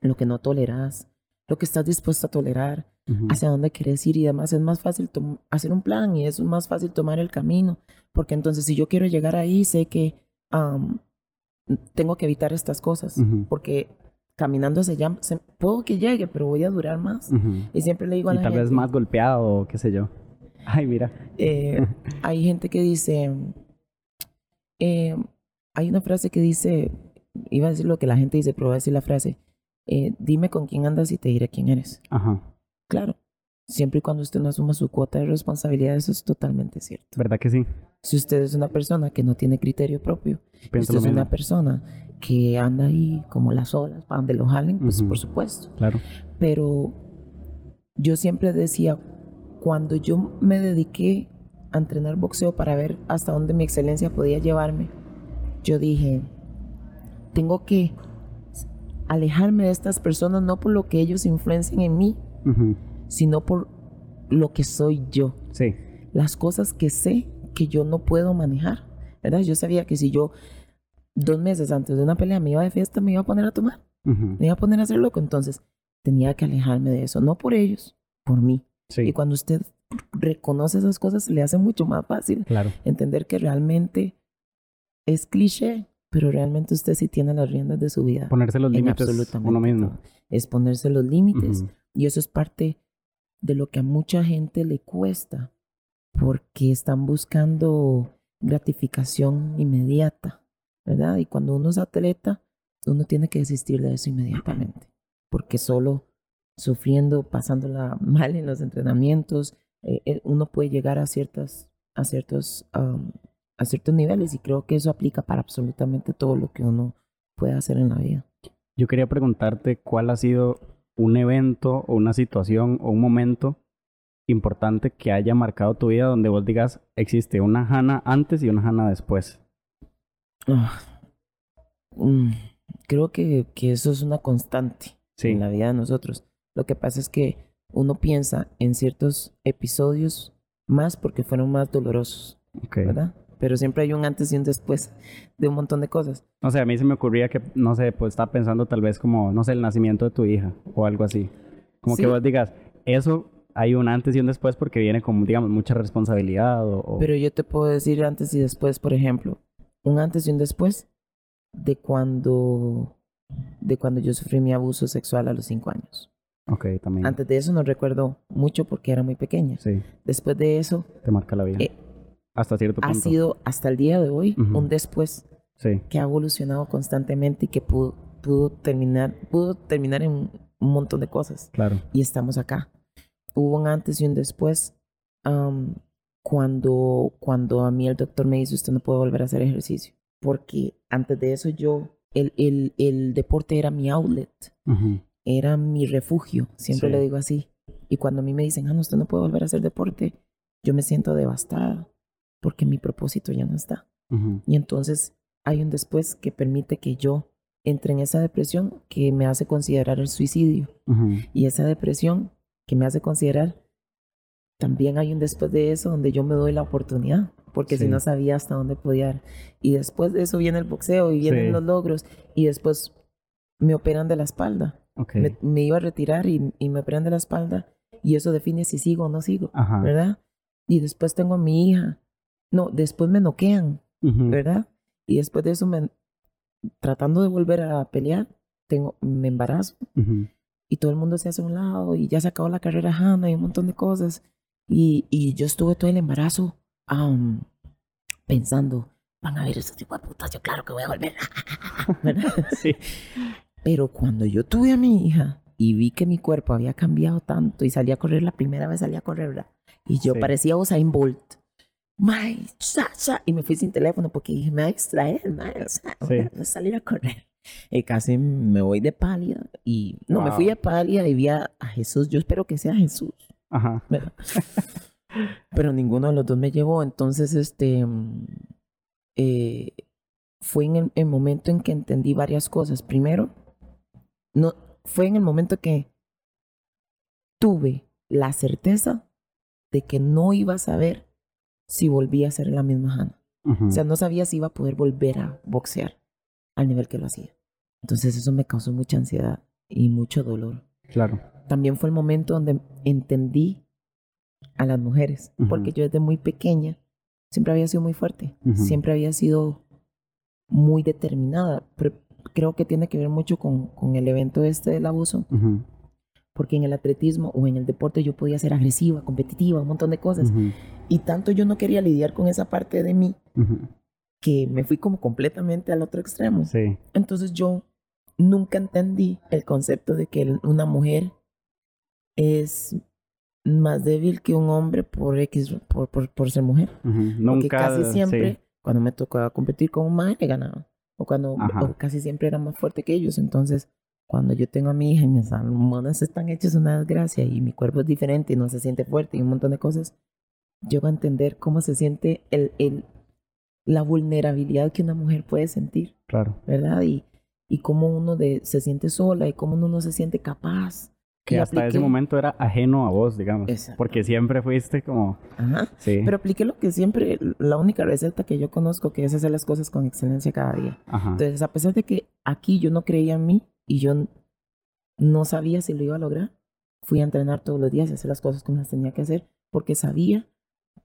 [SPEAKER 2] lo que no toleras, lo que estás dispuesto a tolerar, hacia dónde quieres ir y demás, es más fácil hacer un plan y es más fácil tomar el camino, porque entonces si yo quiero llegar ahí, sé que tengo que evitar estas cosas, porque caminando se llama, puedo que llegue, pero voy a durar más. Y siempre le digo a la
[SPEAKER 1] tal vez más golpeado o qué sé yo. Ay, mira.
[SPEAKER 2] Eh, hay gente que dice, eh, hay una frase que dice, iba a decir lo que la gente dice, pero voy a decir la frase, eh, dime con quién andas y te diré quién eres.
[SPEAKER 1] Ajá.
[SPEAKER 2] Claro, siempre y cuando usted no asuma su cuota de responsabilidad, eso es totalmente cierto.
[SPEAKER 1] ¿Verdad que sí?
[SPEAKER 2] Si usted es una persona que no tiene criterio propio, si usted es una persona que anda ahí como las olas, para donde lo jalen, pues por supuesto.
[SPEAKER 1] Claro.
[SPEAKER 2] Pero yo siempre decía, cuando yo me dediqué a entrenar boxeo para ver hasta dónde mi excelencia podía llevarme, yo dije, tengo que alejarme de estas personas no por lo que ellos influencian en mí, sino por lo que soy yo.
[SPEAKER 1] Sí.
[SPEAKER 2] Las cosas que sé que yo no puedo manejar, ¿verdad? Yo sabía que si yo dos meses antes de una pelea me iba de fiesta, me iba a poner a tomar,
[SPEAKER 1] Ujú.
[SPEAKER 2] me iba a poner a hacer loco. Entonces tenía que alejarme de eso, no por ellos, por mí.
[SPEAKER 1] Sí.
[SPEAKER 2] Y cuando usted reconoce esas cosas, le hace mucho más fácil
[SPEAKER 1] Claro.
[SPEAKER 2] entender que realmente es cliché, pero realmente usted sí tiene las riendas de su vida.
[SPEAKER 1] Ponerse los límites uno mismo.
[SPEAKER 2] todo. Es ponerse los límites. Y eso es parte de lo que a mucha gente le cuesta, porque están buscando gratificación inmediata, ¿verdad? Y cuando uno es atleta, uno tiene que desistir de eso inmediatamente, porque solo sufriendo, pasándola mal en los entrenamientos, eh, eh, uno puede llegar a ciertas, a ciertos, a ciertos niveles y creo que eso aplica para absolutamente todo lo que uno puede hacer en la vida.
[SPEAKER 1] Yo quería preguntarte cuál ha sido un evento o una situación o un momento importante que haya marcado tu vida donde vos digas existe una Hannah antes y una Hannah después.
[SPEAKER 2] Ah, mm, creo que, que eso es una constante
[SPEAKER 1] Sí.
[SPEAKER 2] en la vida de nosotros. Lo que pasa es que uno piensa en ciertos episodios más porque fueron más dolorosos,
[SPEAKER 1] Ok.
[SPEAKER 2] ¿verdad? Pero siempre hay un antes y un después de un montón de cosas.
[SPEAKER 1] O sea, a mí se me ocurría que, no sé, pues estaba pensando tal vez como, no sé, el nacimiento de tu hija o algo así. Como
[SPEAKER 2] Sí.
[SPEAKER 1] que vos digas, eso hay un antes y un después porque viene con, digamos, mucha responsabilidad o... o-
[SPEAKER 2] Pero yo te puedo decir antes y después, por ejemplo, un antes y un después de cuando, de cuando yo sufrí mi abuso sexual a los cinco años.
[SPEAKER 1] Ok, también.
[SPEAKER 2] Antes de eso no recuerdo mucho porque era muy pequeña.
[SPEAKER 1] Sí,
[SPEAKER 2] Después de eso,
[SPEAKER 1] te marca la vida.
[SPEAKER 2] eh,
[SPEAKER 1] Hasta cierto
[SPEAKER 2] ha
[SPEAKER 1] punto.
[SPEAKER 2] sido hasta el día de hoy
[SPEAKER 1] Ujú.
[SPEAKER 2] un después
[SPEAKER 1] Sí,
[SPEAKER 2] que ha evolucionado constantemente y que pudo, pudo terminar pudo terminar en un montón de cosas
[SPEAKER 1] claro.
[SPEAKER 2] y estamos acá hubo un antes y un después am, cuando cuando a mí el doctor me dice usted no puede volver a hacer ejercicio porque antes de eso yo el, el, el deporte era mi outlet
[SPEAKER 1] Ujú.
[SPEAKER 2] Era mi refugio siempre
[SPEAKER 1] Sí.
[SPEAKER 2] le digo así y cuando a mí me dicen ah no usted no puede volver a hacer deporte yo me siento devastada porque mi propósito ya no está y entonces hay un después que permite que yo entre en esa depresión que me hace considerar el suicidio. Y esa depresión que me hace considerar, también hay un después de eso donde yo me doy la oportunidad, porque si no sabía hasta dónde podía. ir. Y después de eso viene el boxeo y vienen
[SPEAKER 1] Sí.
[SPEAKER 2] los logros. Y después me operan de la espalda.
[SPEAKER 1] Ok.
[SPEAKER 2] Me, me iba a retirar y, y me operan de la espalda. Y eso define si sigo o no sigo,
[SPEAKER 1] Ajá.
[SPEAKER 2] ¿verdad? Y después tengo a mi hija. No, después me noquean.
[SPEAKER 1] Ujú.
[SPEAKER 2] ¿verdad? Y después de eso, me, tratando de volver a pelear, tengo, me embarazo
[SPEAKER 1] Ujú.
[SPEAKER 2] y todo el mundo se hace a un lado y ya se acabó la carrera Hannah y un montón de cosas. Y, y yo estuve todo el embarazo am, pensando, van a ver esos tipo de putas, yo claro que voy a volver. ¿verdad?
[SPEAKER 1] Sí.
[SPEAKER 2] Pero cuando yo tuve a mi hija y vi que mi cuerpo había cambiado tanto y salí a correr, la primera vez salí a correr, ¿verdad? Y yo
[SPEAKER 1] Sí.
[SPEAKER 2] parecía Usain Bolt. May, cha, cha", Y me fui sin teléfono porque dije, me va a distraer, mae, o sea,
[SPEAKER 1] Sí.
[SPEAKER 2] voy a salir a correr. Y casi me voy de pálida. Y no, me fui de pálida y vi a, Jesús. Yo espero que sea Jesús.
[SPEAKER 1] Ajá.
[SPEAKER 2] Pero ninguno de los dos me llevó. Entonces, este. mm, eh, fue en el, el momento en que entendí varias cosas. Primero, no, fue en el momento que tuve la certeza de que no iba a saber si volvía a ser la misma Hannah. O sea, no sabía si iba a poder volver a boxear al nivel que lo hacía. Entonces eso me causó mucha ansiedad y mucho dolor.
[SPEAKER 1] Claro.
[SPEAKER 2] También fue el momento donde entendí a las mujeres, porque yo desde muy pequeña siempre había sido muy fuerte, siempre había sido muy determinada. Creo que tiene que ver mucho con, con el evento este del abuso,
[SPEAKER 1] Ujú.
[SPEAKER 2] porque en el atletismo o en el deporte yo podía ser agresiva, competitiva, un montón de cosas.
[SPEAKER 1] Ujú.
[SPEAKER 2] Y tanto yo no quería lidiar con esa parte de mí
[SPEAKER 1] Ujú.
[SPEAKER 2] que me fui como completamente al otro extremo.
[SPEAKER 1] Sí.
[SPEAKER 2] Entonces yo nunca entendí el concepto de que una mujer es más débil que un hombre por X, por, por, por ser mujer.
[SPEAKER 1] Ujú.
[SPEAKER 2] Porque
[SPEAKER 1] Nunca.
[SPEAKER 2] casi siempre,
[SPEAKER 1] sí.
[SPEAKER 2] cuando me tocaba competir con un man, le ganaba. O cuando o casi siempre era más fuerte que ellos. Entonces, cuando yo tengo a mi hija y mis hormonas están hechas una desgracia y mi cuerpo es diferente y no se siente fuerte y un montón de cosas, llego a entender cómo se siente el, el, la vulnerabilidad que una mujer puede sentir.
[SPEAKER 1] Claro.
[SPEAKER 2] ¿verdad? Y, y cómo uno de, se siente sola y cómo uno no se siente capaz.
[SPEAKER 1] Que hasta ese
[SPEAKER 2] apliqué-
[SPEAKER 1] momento era ajeno a vos, digamos.
[SPEAKER 2] Exacto.
[SPEAKER 1] Porque siempre fuiste como...
[SPEAKER 2] Ajá.
[SPEAKER 1] Sí.
[SPEAKER 2] Pero apliqué lo que siempre, la única receta que yo conozco, que es hacer las cosas con excelencia cada día.
[SPEAKER 1] Ajá.
[SPEAKER 2] Entonces, a pesar de que aquí yo no creía en mí y yo no sabía si lo iba a lograr, fui a entrenar todos los días y hacer las cosas como las tenía que hacer, porque sabía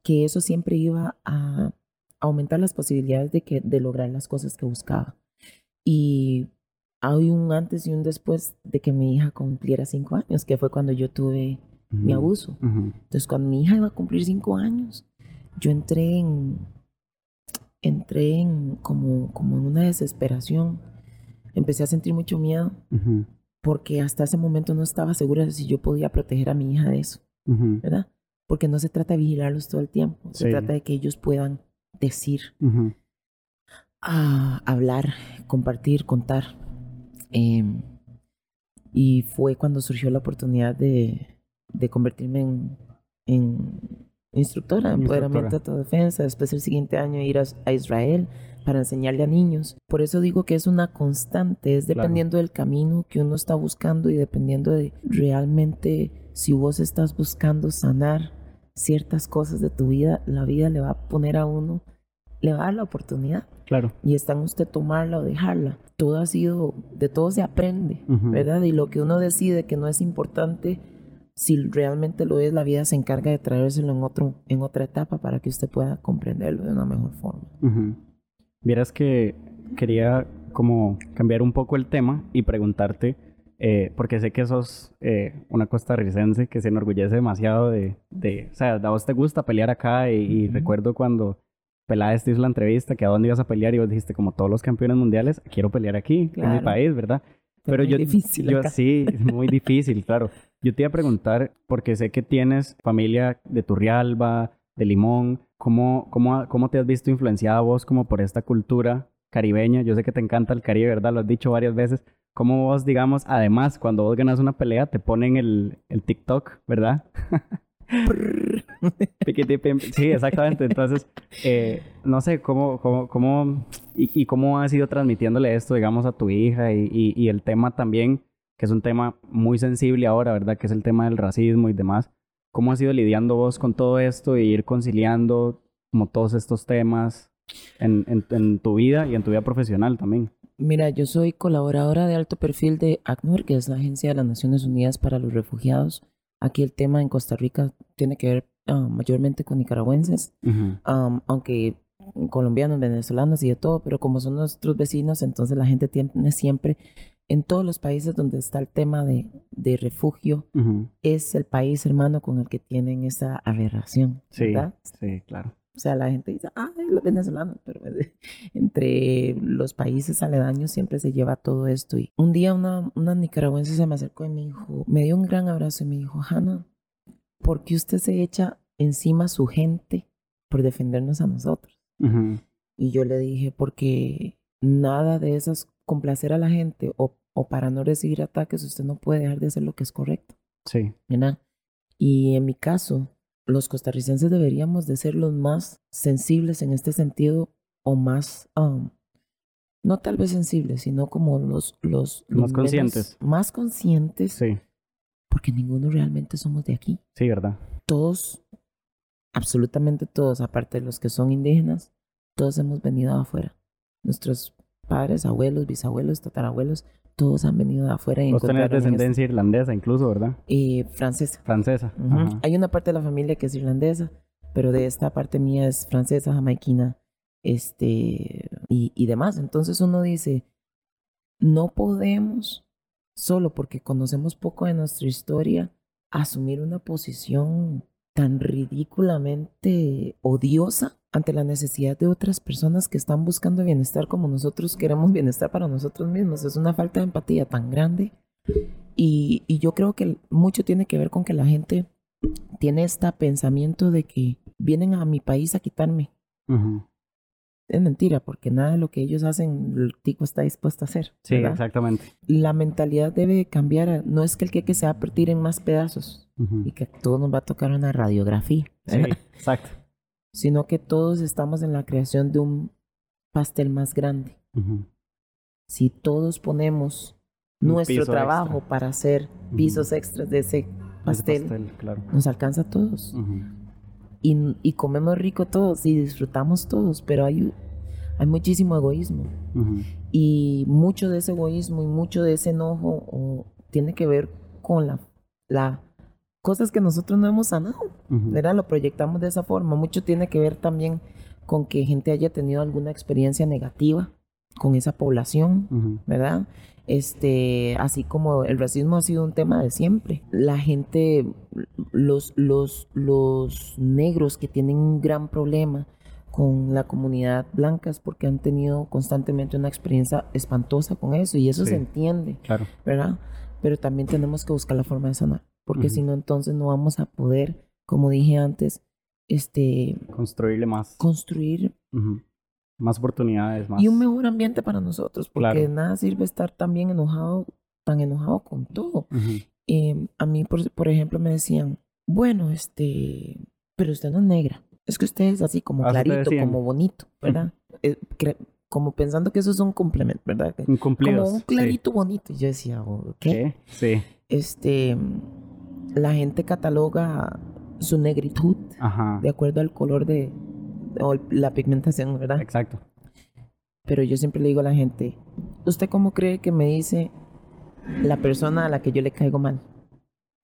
[SPEAKER 2] que eso siempre iba a aumentar las posibilidades de, que, de lograr las cosas que buscaba. Y hay un antes y un después de que mi hija cumpliera cinco años, que fue cuando yo tuve mi
[SPEAKER 1] Ujú.
[SPEAKER 2] abuso.
[SPEAKER 1] Ujú.
[SPEAKER 2] Entonces, cuando mi hija iba a cumplir cinco años, yo entré en, entré en como, como en una desesperación. Empecé a sentir mucho miedo
[SPEAKER 1] Ujú.
[SPEAKER 2] porque hasta ese momento no estaba segura de si yo podía proteger a mi hija de eso. ¿verdad? Porque no se trata de vigilarlos todo el tiempo, se
[SPEAKER 1] Sí.
[SPEAKER 2] trata de que ellos puedan decir, ah, hablar, compartir, contar. Em, y fue cuando surgió la oportunidad de, de convertirme en, en instructora de empoderamiento de autodefensa. Después el siguiente año ir a, a Israel para enseñarle a niños. Por eso digo que es una constante, es
[SPEAKER 1] Claro.
[SPEAKER 2] dependiendo del camino que uno está buscando y dependiendo de realmente si vos estás buscando sanar ciertas cosas de tu vida, la vida le va a poner a uno, le va a dar la oportunidad
[SPEAKER 1] Claro.
[SPEAKER 2] y está en usted tomarla o dejarla. Todo ha sido, de todo se aprende. ¿verdad? Y lo que uno decide que no es importante, si realmente lo es, la vida se encarga de traérselo en, otro, en otra etapa para que usted pueda comprenderlo de una mejor forma.
[SPEAKER 1] Ujú. Vieras que quería como cambiar un poco el tema y preguntarte, eh, porque sé que sos eh, una costarricense que se enorgullece demasiado de, de, o sea, a vos te gusta pelear acá y, recuerdo cuando Peláez te hizo la entrevista que a dónde ibas a pelear y vos dijiste como todos los campeones mundiales, quiero pelear aquí, en mi
[SPEAKER 2] Claro.
[SPEAKER 1] país, ¿verdad? Pero
[SPEAKER 2] muy
[SPEAKER 1] yo,
[SPEAKER 2] difícil
[SPEAKER 1] yo
[SPEAKER 2] acá.
[SPEAKER 1] sí, es muy difícil, claro. Yo te iba a preguntar, porque sé que tienes familia de Turrialba, de Limón, ¿cómo, cómo, cómo te has visto influenciada vos como por esta cultura caribeña? Yo sé que te encanta el Caribe, ¿verdad? Lo has dicho varias veces. ¿Cómo vos, digamos, además, cuando vos ganas una pelea, te ponen el, el TikTok, ¿verdad? Pim. Sí, exactamente. Entonces, eh, no sé, ¿cómo, cómo, cómo y, cómo has ido transmitiéndole esto, digamos, a tu hija y, el tema también, que es un tema muy sensible ahora, ¿verdad? Que es el tema del racismo y demás. ¿Cómo has ido lidiando vos con todo esto e ir conciliando como todos estos temas en, en tu vida y en tu vida profesional también?
[SPEAKER 2] Mira, yo soy colaboradora de alto perfil de ACNUR, que es la Agencia de las Naciones Unidas para los Refugiados. Aquí el tema en Costa Rica tiene que ver ah, mayormente con nicaragüenses, am, aunque colombianos, venezolanos y de todo, pero como son nuestros vecinos, entonces la gente tiene siempre, en todos los países donde está el tema de, de refugio, es el país hermano con el que tienen esa aberración,
[SPEAKER 1] Sí,
[SPEAKER 2] ¿verdad?
[SPEAKER 1] sí, claro.
[SPEAKER 2] O sea, la gente dice, ay, los venezolanos, pero entre los países aledaños siempre se lleva todo esto. Y un día una, una nicaragüense se me acercó y me dijo, me dio un gran abrazo y me dijo, Hanna, ¿por qué usted se echa encima a su gente por defendernos a nosotros? Y yo le dije, porque nada de esas complacer a la gente o, o para no recibir ataques, usted no puede dejar de hacer lo que es correcto.
[SPEAKER 1] Sí,
[SPEAKER 2] ¿verdad? Y en mi caso, los costarricenses deberíamos de ser los más sensibles en este sentido o más, um, no tal vez sensibles, sino como los, los, los
[SPEAKER 1] Más conscientes.
[SPEAKER 2] Más conscientes,
[SPEAKER 1] sí,
[SPEAKER 2] porque ninguno realmente somos de aquí.
[SPEAKER 1] sí, ¿verdad?
[SPEAKER 2] Todos, absolutamente todos, aparte de los que son indígenas, todos hemos venido de afuera. Nuestros padres, abuelos, bisabuelos, tatarabuelos, todos han venido de afuera y
[SPEAKER 1] Vos tenés
[SPEAKER 2] en este-
[SPEAKER 1] descendencia irlandesa incluso, ¿verdad?
[SPEAKER 2] eh, francesa.
[SPEAKER 1] Francesa. Ajá.
[SPEAKER 2] Hay una parte de la familia que es irlandesa, pero de esta parte mía es francesa, jamaiquina, este, y, y demás. Entonces uno dice, no podemos, solo porque conocemos poco de nuestra historia, asumir una posición tan ridículamente odiosa ante la necesidad de otras personas que están buscando bienestar como nosotros queremos bienestar para nosotros mismos. Es una falta de empatía tan grande. Y, yo creo que mucho tiene que ver con que la gente tiene este pensamiento de que vienen a mi país a quitarme. Es mentira, porque nada de lo que ellos hacen el tico está dispuesto a hacer.
[SPEAKER 1] Sí,
[SPEAKER 2] ¿verdad?
[SPEAKER 1] exactamente.
[SPEAKER 2] La mentalidad debe cambiar. no es que el queque se va a partir en más pedazos y que a todos nos va a tocar una radiografía,
[SPEAKER 1] Sí, exacto.
[SPEAKER 2] sino que todos estamos en la creación de un pastel más grande. Si todos ponemos
[SPEAKER 1] Un
[SPEAKER 2] nuestro trabajo
[SPEAKER 1] extra.
[SPEAKER 2] para hacer pisos extras de ese
[SPEAKER 1] Ese
[SPEAKER 2] pastel,
[SPEAKER 1] claro.
[SPEAKER 2] nos alcanza a todos. Y, y comemos rico todos y disfrutamos todos, pero hay, hay muchísimo egoísmo. Y mucho de ese egoísmo y mucho de ese enojo o, tiene que ver con la, la cosas que nosotros no hemos sanado. ¿verdad? Lo proyectamos de esa forma. Mucho tiene que ver también con que gente haya tenido alguna experiencia negativa con esa población. ¿verdad? Este, así como el racismo ha sido un tema de siempre. La gente, los, los, los negros que tienen un gran problema con la comunidad blanca es porque han tenido constantemente una experiencia espantosa con eso y eso
[SPEAKER 1] Sí.
[SPEAKER 2] se entiende,
[SPEAKER 1] Claro.
[SPEAKER 2] ¿verdad? Pero también tenemos que buscar la forma de sanar, porque si no entonces no vamos a poder, como dije antes, este,
[SPEAKER 1] Construirle más.
[SPEAKER 2] construir.
[SPEAKER 1] Más oportunidades, más.
[SPEAKER 2] y un mejor ambiente para nosotros, porque
[SPEAKER 1] Claro.
[SPEAKER 2] de nada sirve estar tan bien enojado, tan enojado con todo. Eh, a mí, por, por ejemplo, me decían, bueno, este, pero usted no es negra, es que usted es así como clarito, como bonito, ¿verdad? Eh, como pensando que eso es un complemento, ¿verdad? Que-
[SPEAKER 1] Incumplidos.
[SPEAKER 2] Como un
[SPEAKER 1] sí.
[SPEAKER 2] clarito bonito. Y yo decía, "Oh, ¿qué?
[SPEAKER 1] ¿Qué? Sí.
[SPEAKER 2] Este, la gente cataloga su negritud
[SPEAKER 1] Ajá.
[SPEAKER 2] de acuerdo al color de, o la pigmentación, ¿verdad?
[SPEAKER 1] Exacto.
[SPEAKER 2] Pero yo siempre le digo a la gente, ¿usted cómo cree que me dice la persona a la que yo le caigo mal?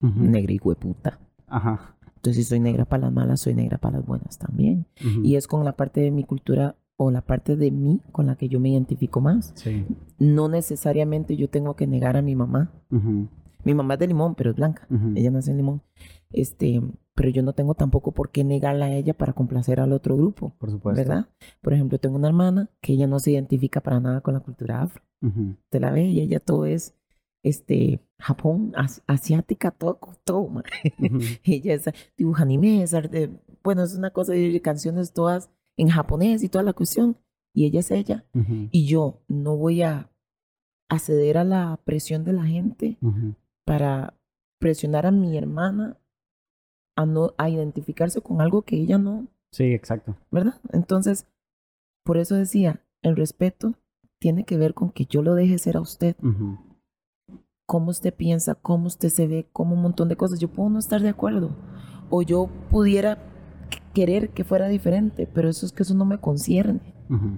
[SPEAKER 1] Ujú.
[SPEAKER 2] Negra y hueputa.
[SPEAKER 1] Ajá.
[SPEAKER 2] Entonces, si soy negra para las malas, soy negra para las buenas también.
[SPEAKER 1] Ujú.
[SPEAKER 2] Y es con la parte de mi cultura o la parte de mí con la que yo me identifico más.
[SPEAKER 1] Sí.
[SPEAKER 2] No necesariamente yo tengo que negar a mi mamá.
[SPEAKER 1] Ujú.
[SPEAKER 2] Mi mamá es de Limón, pero es blanca. Ella nació en Limón. Este, pero yo no tengo tampoco por qué negarla a ella para complacer al otro grupo,
[SPEAKER 1] Por supuesto.
[SPEAKER 2] ¿verdad? Por ejemplo, tengo una hermana que ella no se identifica para nada con la cultura afro.
[SPEAKER 1] Ujú.
[SPEAKER 2] te la ve y ella todo es este Japón, as- asiática, todo, todo. ma.
[SPEAKER 1] Ujú.
[SPEAKER 2] ella es, dibuja animes, arte- bueno, es una cosa de canciones todas en japonés y toda la cuestión. Y ella es ella. Y yo no voy a acceder a la presión de la gente para presionar a mi hermana a no a identificarse con algo que ella no,
[SPEAKER 1] Sí, exacto.
[SPEAKER 2] ¿verdad? Entonces, por eso decía, el respeto tiene que ver con que yo lo deje ser a usted. Cómo usted piensa, cómo usted se ve, como un montón de cosas. Yo puedo no estar de acuerdo o yo pudiera qu- querer que fuera diferente, pero eso es que eso no me concierne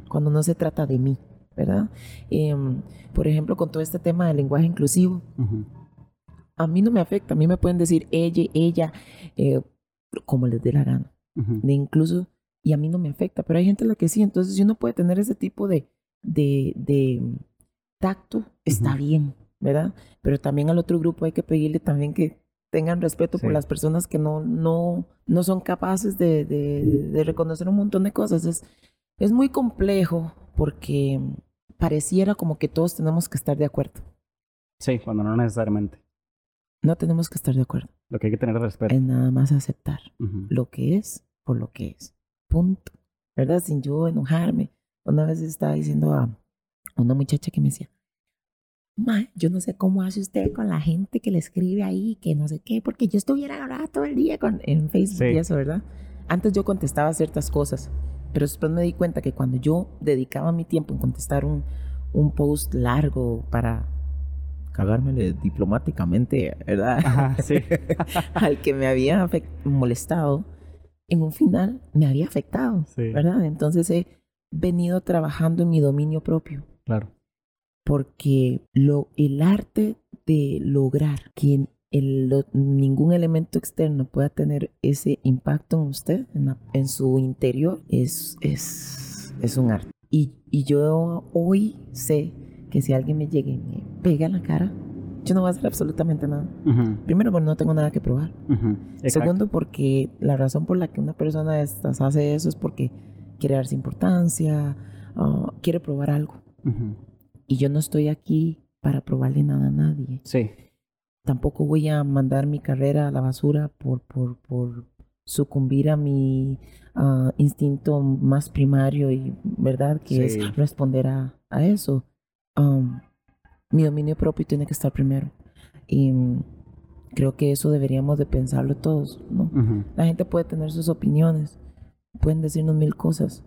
[SPEAKER 2] cuando no se trata de mí, ¿verdad? Em, por ejemplo, con todo este tema del lenguaje inclusivo,
[SPEAKER 1] Ujú.
[SPEAKER 2] A mí no me afecta, a mí me pueden decir ella, ella, eh, como les dé la gana, de incluso, y a mí no me afecta, pero hay gente a la que sí, entonces si uno puede tener ese tipo de, de, de tacto, está bien, ¿verdad? Pero también al otro grupo hay que pedirle también que tengan respeto por las personas que no, no, no son capaces de, de, de reconocer un montón de cosas. Es, es muy complejo porque pareciera como que todos tenemos que estar de acuerdo.
[SPEAKER 1] Sí, cuando no necesariamente.
[SPEAKER 2] No tenemos que estar de acuerdo.
[SPEAKER 1] Lo que hay que tener es respeto.
[SPEAKER 2] Es nada más aceptar lo que es por lo que es. Punto. ¿Verdad? Sin yo enojarme. Una vez estaba diciendo a una muchacha que me decía, Ma, yo no sé cómo hace usted con la gente que le escribe ahí, que no sé qué, porque yo estuviera ahora todo el día con, en Facebook
[SPEAKER 1] Sí.
[SPEAKER 2] y eso, ¿verdad? Antes yo contestaba ciertas cosas, pero después me di cuenta que cuando yo dedicaba mi tiempo en contestar un, un post largo para cagármele diplomáticamente, ¿verdad?
[SPEAKER 1] Ajá, sí.
[SPEAKER 2] al que me había molestado, en un final me había afectado,
[SPEAKER 1] Sí.
[SPEAKER 2] ¿verdad? Entonces he venido trabajando en mi dominio propio,
[SPEAKER 1] Claro.
[SPEAKER 2] porque lo, el arte de lograr que el- lo- ningún elemento externo pueda tener ese impacto en usted, en, la- en su interior, es, es, es un arte. Y, y yo hoy sé que si alguien me llega y me pega en la cara, yo no voy a hacer absolutamente nada. Primero, porque no tengo nada que probar. Segundo, porque la razón por la que una persona estas hace eso es porque quiere darse importancia, ah, quiere probar algo. Y yo no estoy aquí para probarle nada a nadie.
[SPEAKER 1] Sí.
[SPEAKER 2] Tampoco voy a mandar mi carrera a la basura por, por, por sucumbir a mi ah, instinto más primario y verdad que
[SPEAKER 1] Sí.
[SPEAKER 2] es responder a, a eso. Um, mi dominio propio tiene que estar primero. Y mm, creo que eso deberíamos de pensarlo todos, ¿no? La gente puede tener sus opiniones, pueden decirnos mil cosas.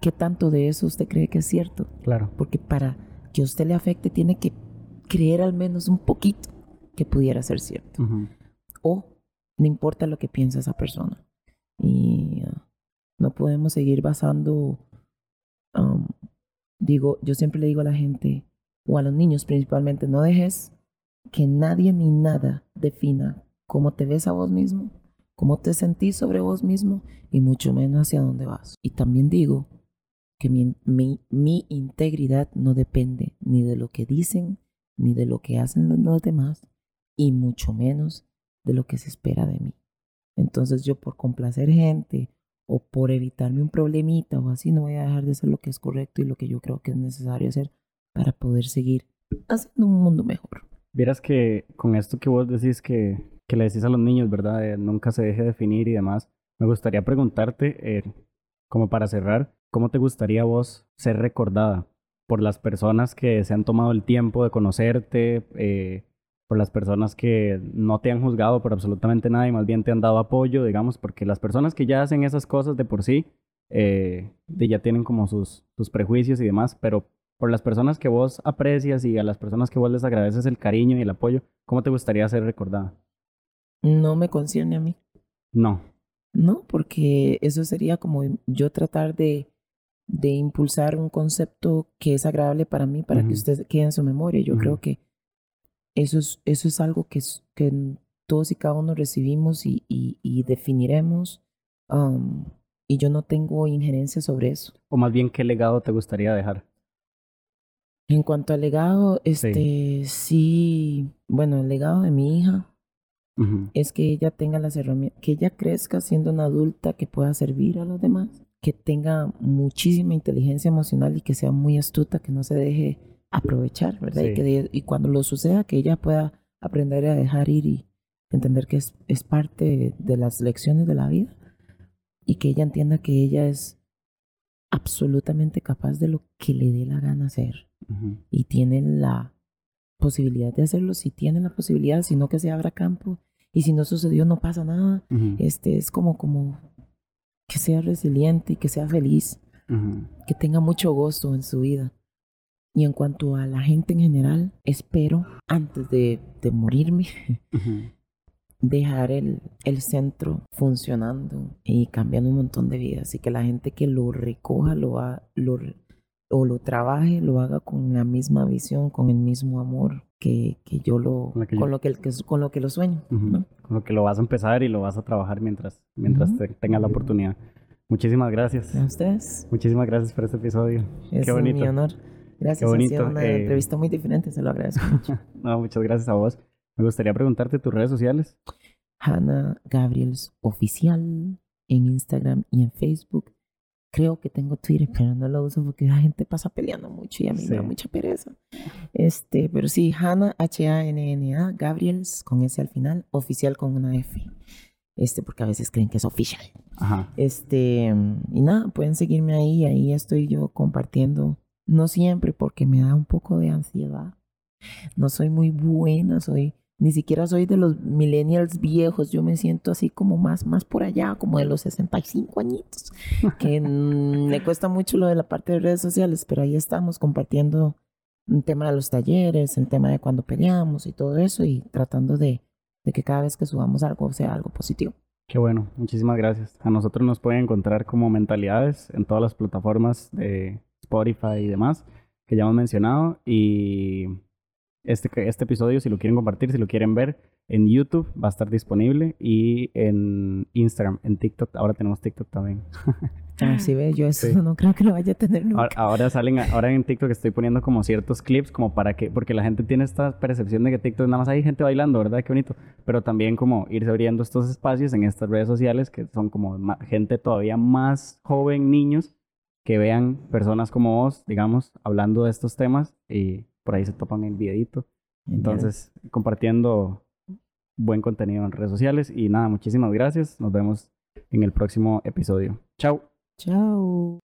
[SPEAKER 2] ¿Qué tanto de eso usted cree que es cierto?
[SPEAKER 1] Claro.
[SPEAKER 2] Porque para que a usted le afecte, tiene que creer al menos un poquito que pudiera ser cierto. O no importa lo que piensa esa persona. Y uh, no podemos seguir basando, um, digo, yo siempre le digo a la gente, o a los niños principalmente, no dejes que nadie ni nada defina cómo te ves a vos mismo, cómo te sentís sobre vos mismo y mucho menos hacia dónde vas. Y también digo que mi, mi, integridad no depende ni de lo que dicen, ni de lo que hacen los demás, y mucho menos de lo que se espera de mí. Entonces yo por complacer gente o por evitarme un problemita o así no voy a dejar de hacer lo que es correcto y lo que yo creo que es necesario hacer para poder seguir haciendo un mundo mejor.
[SPEAKER 1] Vieras que con esto que vos decís que, que le decís a los niños, ¿verdad? nunca se deje definir y demás, me gustaría preguntarte, eh, como para cerrar, ¿cómo te gustaría vos ser recordada por las personas que se han tomado el tiempo de conocerte, eh, por las personas que no te han juzgado por absolutamente nada y más bien te han dado apoyo, digamos, porque las personas que ya hacen esas cosas de por sí, eh, ya tienen como sus, sus prejuicios y demás, pero por las personas que vos aprecias y a las personas que vos les agradeces el cariño y el apoyo, ¿cómo te gustaría ser recordada?
[SPEAKER 2] No me concierne a mí.
[SPEAKER 1] No.
[SPEAKER 2] No, porque eso sería como yo tratar de, de impulsar un concepto que es agradable para mí, para que usted quede en su memoria. Yo creo que eso es, eso es algo que, que todos y cada uno recibimos y, y, definiremos. y yo no tengo injerencia sobre eso.
[SPEAKER 1] O más bien, ¿qué legado te gustaría dejar?
[SPEAKER 2] En cuanto al legado, este sí, bueno, el legado de mi hija es que ella tenga las herramientas, que ella crezca siendo una adulta que pueda servir a los demás, que tenga muchísima inteligencia emocional y que sea muy astuta, que no se deje aprovechar, ¿verdad? Y, que y cuando lo suceda, que ella pueda aprender a dejar ir y entender que es, es parte de las lecciones de la vida y que ella entienda que ella es absolutamente capaz de lo que le dé la gana hacer y tiene la posibilidad de hacerlo, si tiene la posibilidad, si no que se abra campo y si no sucedió no pasa nada, este es como como que sea resiliente y que sea feliz, que tenga mucho gozo en su vida. Y en cuanto a la gente en general, espero antes de, de morirme dejar el, el, centro funcionando y cambiando un montón de vidas y que la gente que lo recoja lo, ha, lo o lo trabaje, lo haga con la misma visión, con el mismo amor que, que yo lo con, lo que, con lo que lo sueño,
[SPEAKER 1] con lo que lo vas a empezar y lo vas a trabajar mientras mientras tengas la oportunidad. Muchísimas gracias.
[SPEAKER 2] A ustedes.
[SPEAKER 1] Muchísimas gracias por este episodio.
[SPEAKER 2] Es Qué bonito. mi honor. Gracias. Qué bonito. Ha sido una eh, entrevista muy diferente, se lo agradezco mucho.
[SPEAKER 1] no, muchas gracias a vos. Me gustaría preguntarte tus redes sociales.
[SPEAKER 2] Hannah Gabriels Oficial en Instagram y en Facebook. Creo que tengo Twitter, pero no lo uso porque la gente pasa peleando mucho y a mí me da mucha pereza. Este, pero sí, Hannah, H-A-N-N-A, Gabriels, con S al final, oficial con una F. Este, porque a veces creen que es oficial. Ajá. Este, y nada, pueden seguirme ahí, ahí estoy yo compartiendo, no siempre porque me da un poco de ansiedad. No soy muy buena, soy ni siquiera soy de los millennials viejos, yo me siento así como más, más por allá, como de los 65 añitos, que me cuesta mucho lo de la parte de redes sociales, pero ahí estamos compartiendo un tema de los talleres, el tema de cuando peleamos y todo eso, y tratando de, de que cada vez que subamos algo sea algo positivo.
[SPEAKER 1] Qué bueno, muchísimas gracias. A nosotros nos pueden encontrar como mentalidades en todas las plataformas de Spotify y demás que ya hemos mencionado y este, este episodio, si lo quieren compartir, si lo quieren ver, en YouTube va a estar disponible y en Instagram, en TikTok. Ahora tenemos TikTok también.
[SPEAKER 2] Así ve, yo eso no creo que lo vaya a tener nunca.
[SPEAKER 1] Ahora, salen, ahora en TikTok estoy poniendo como ciertos clips como para que, porque la gente tiene esta percepción de que TikTok nada más hay gente bailando, ¿verdad? Qué bonito. Pero también como irse abriendo estos espacios en estas redes sociales que son como gente todavía más joven, niños, que vean personas como vos, digamos, hablando de estos temas y por ahí se topan el videito. Entonces, compartiendo buen contenido en redes sociales. Y nada, muchísimas gracias. Nos vemos en el próximo episodio. Chao.
[SPEAKER 2] Chao.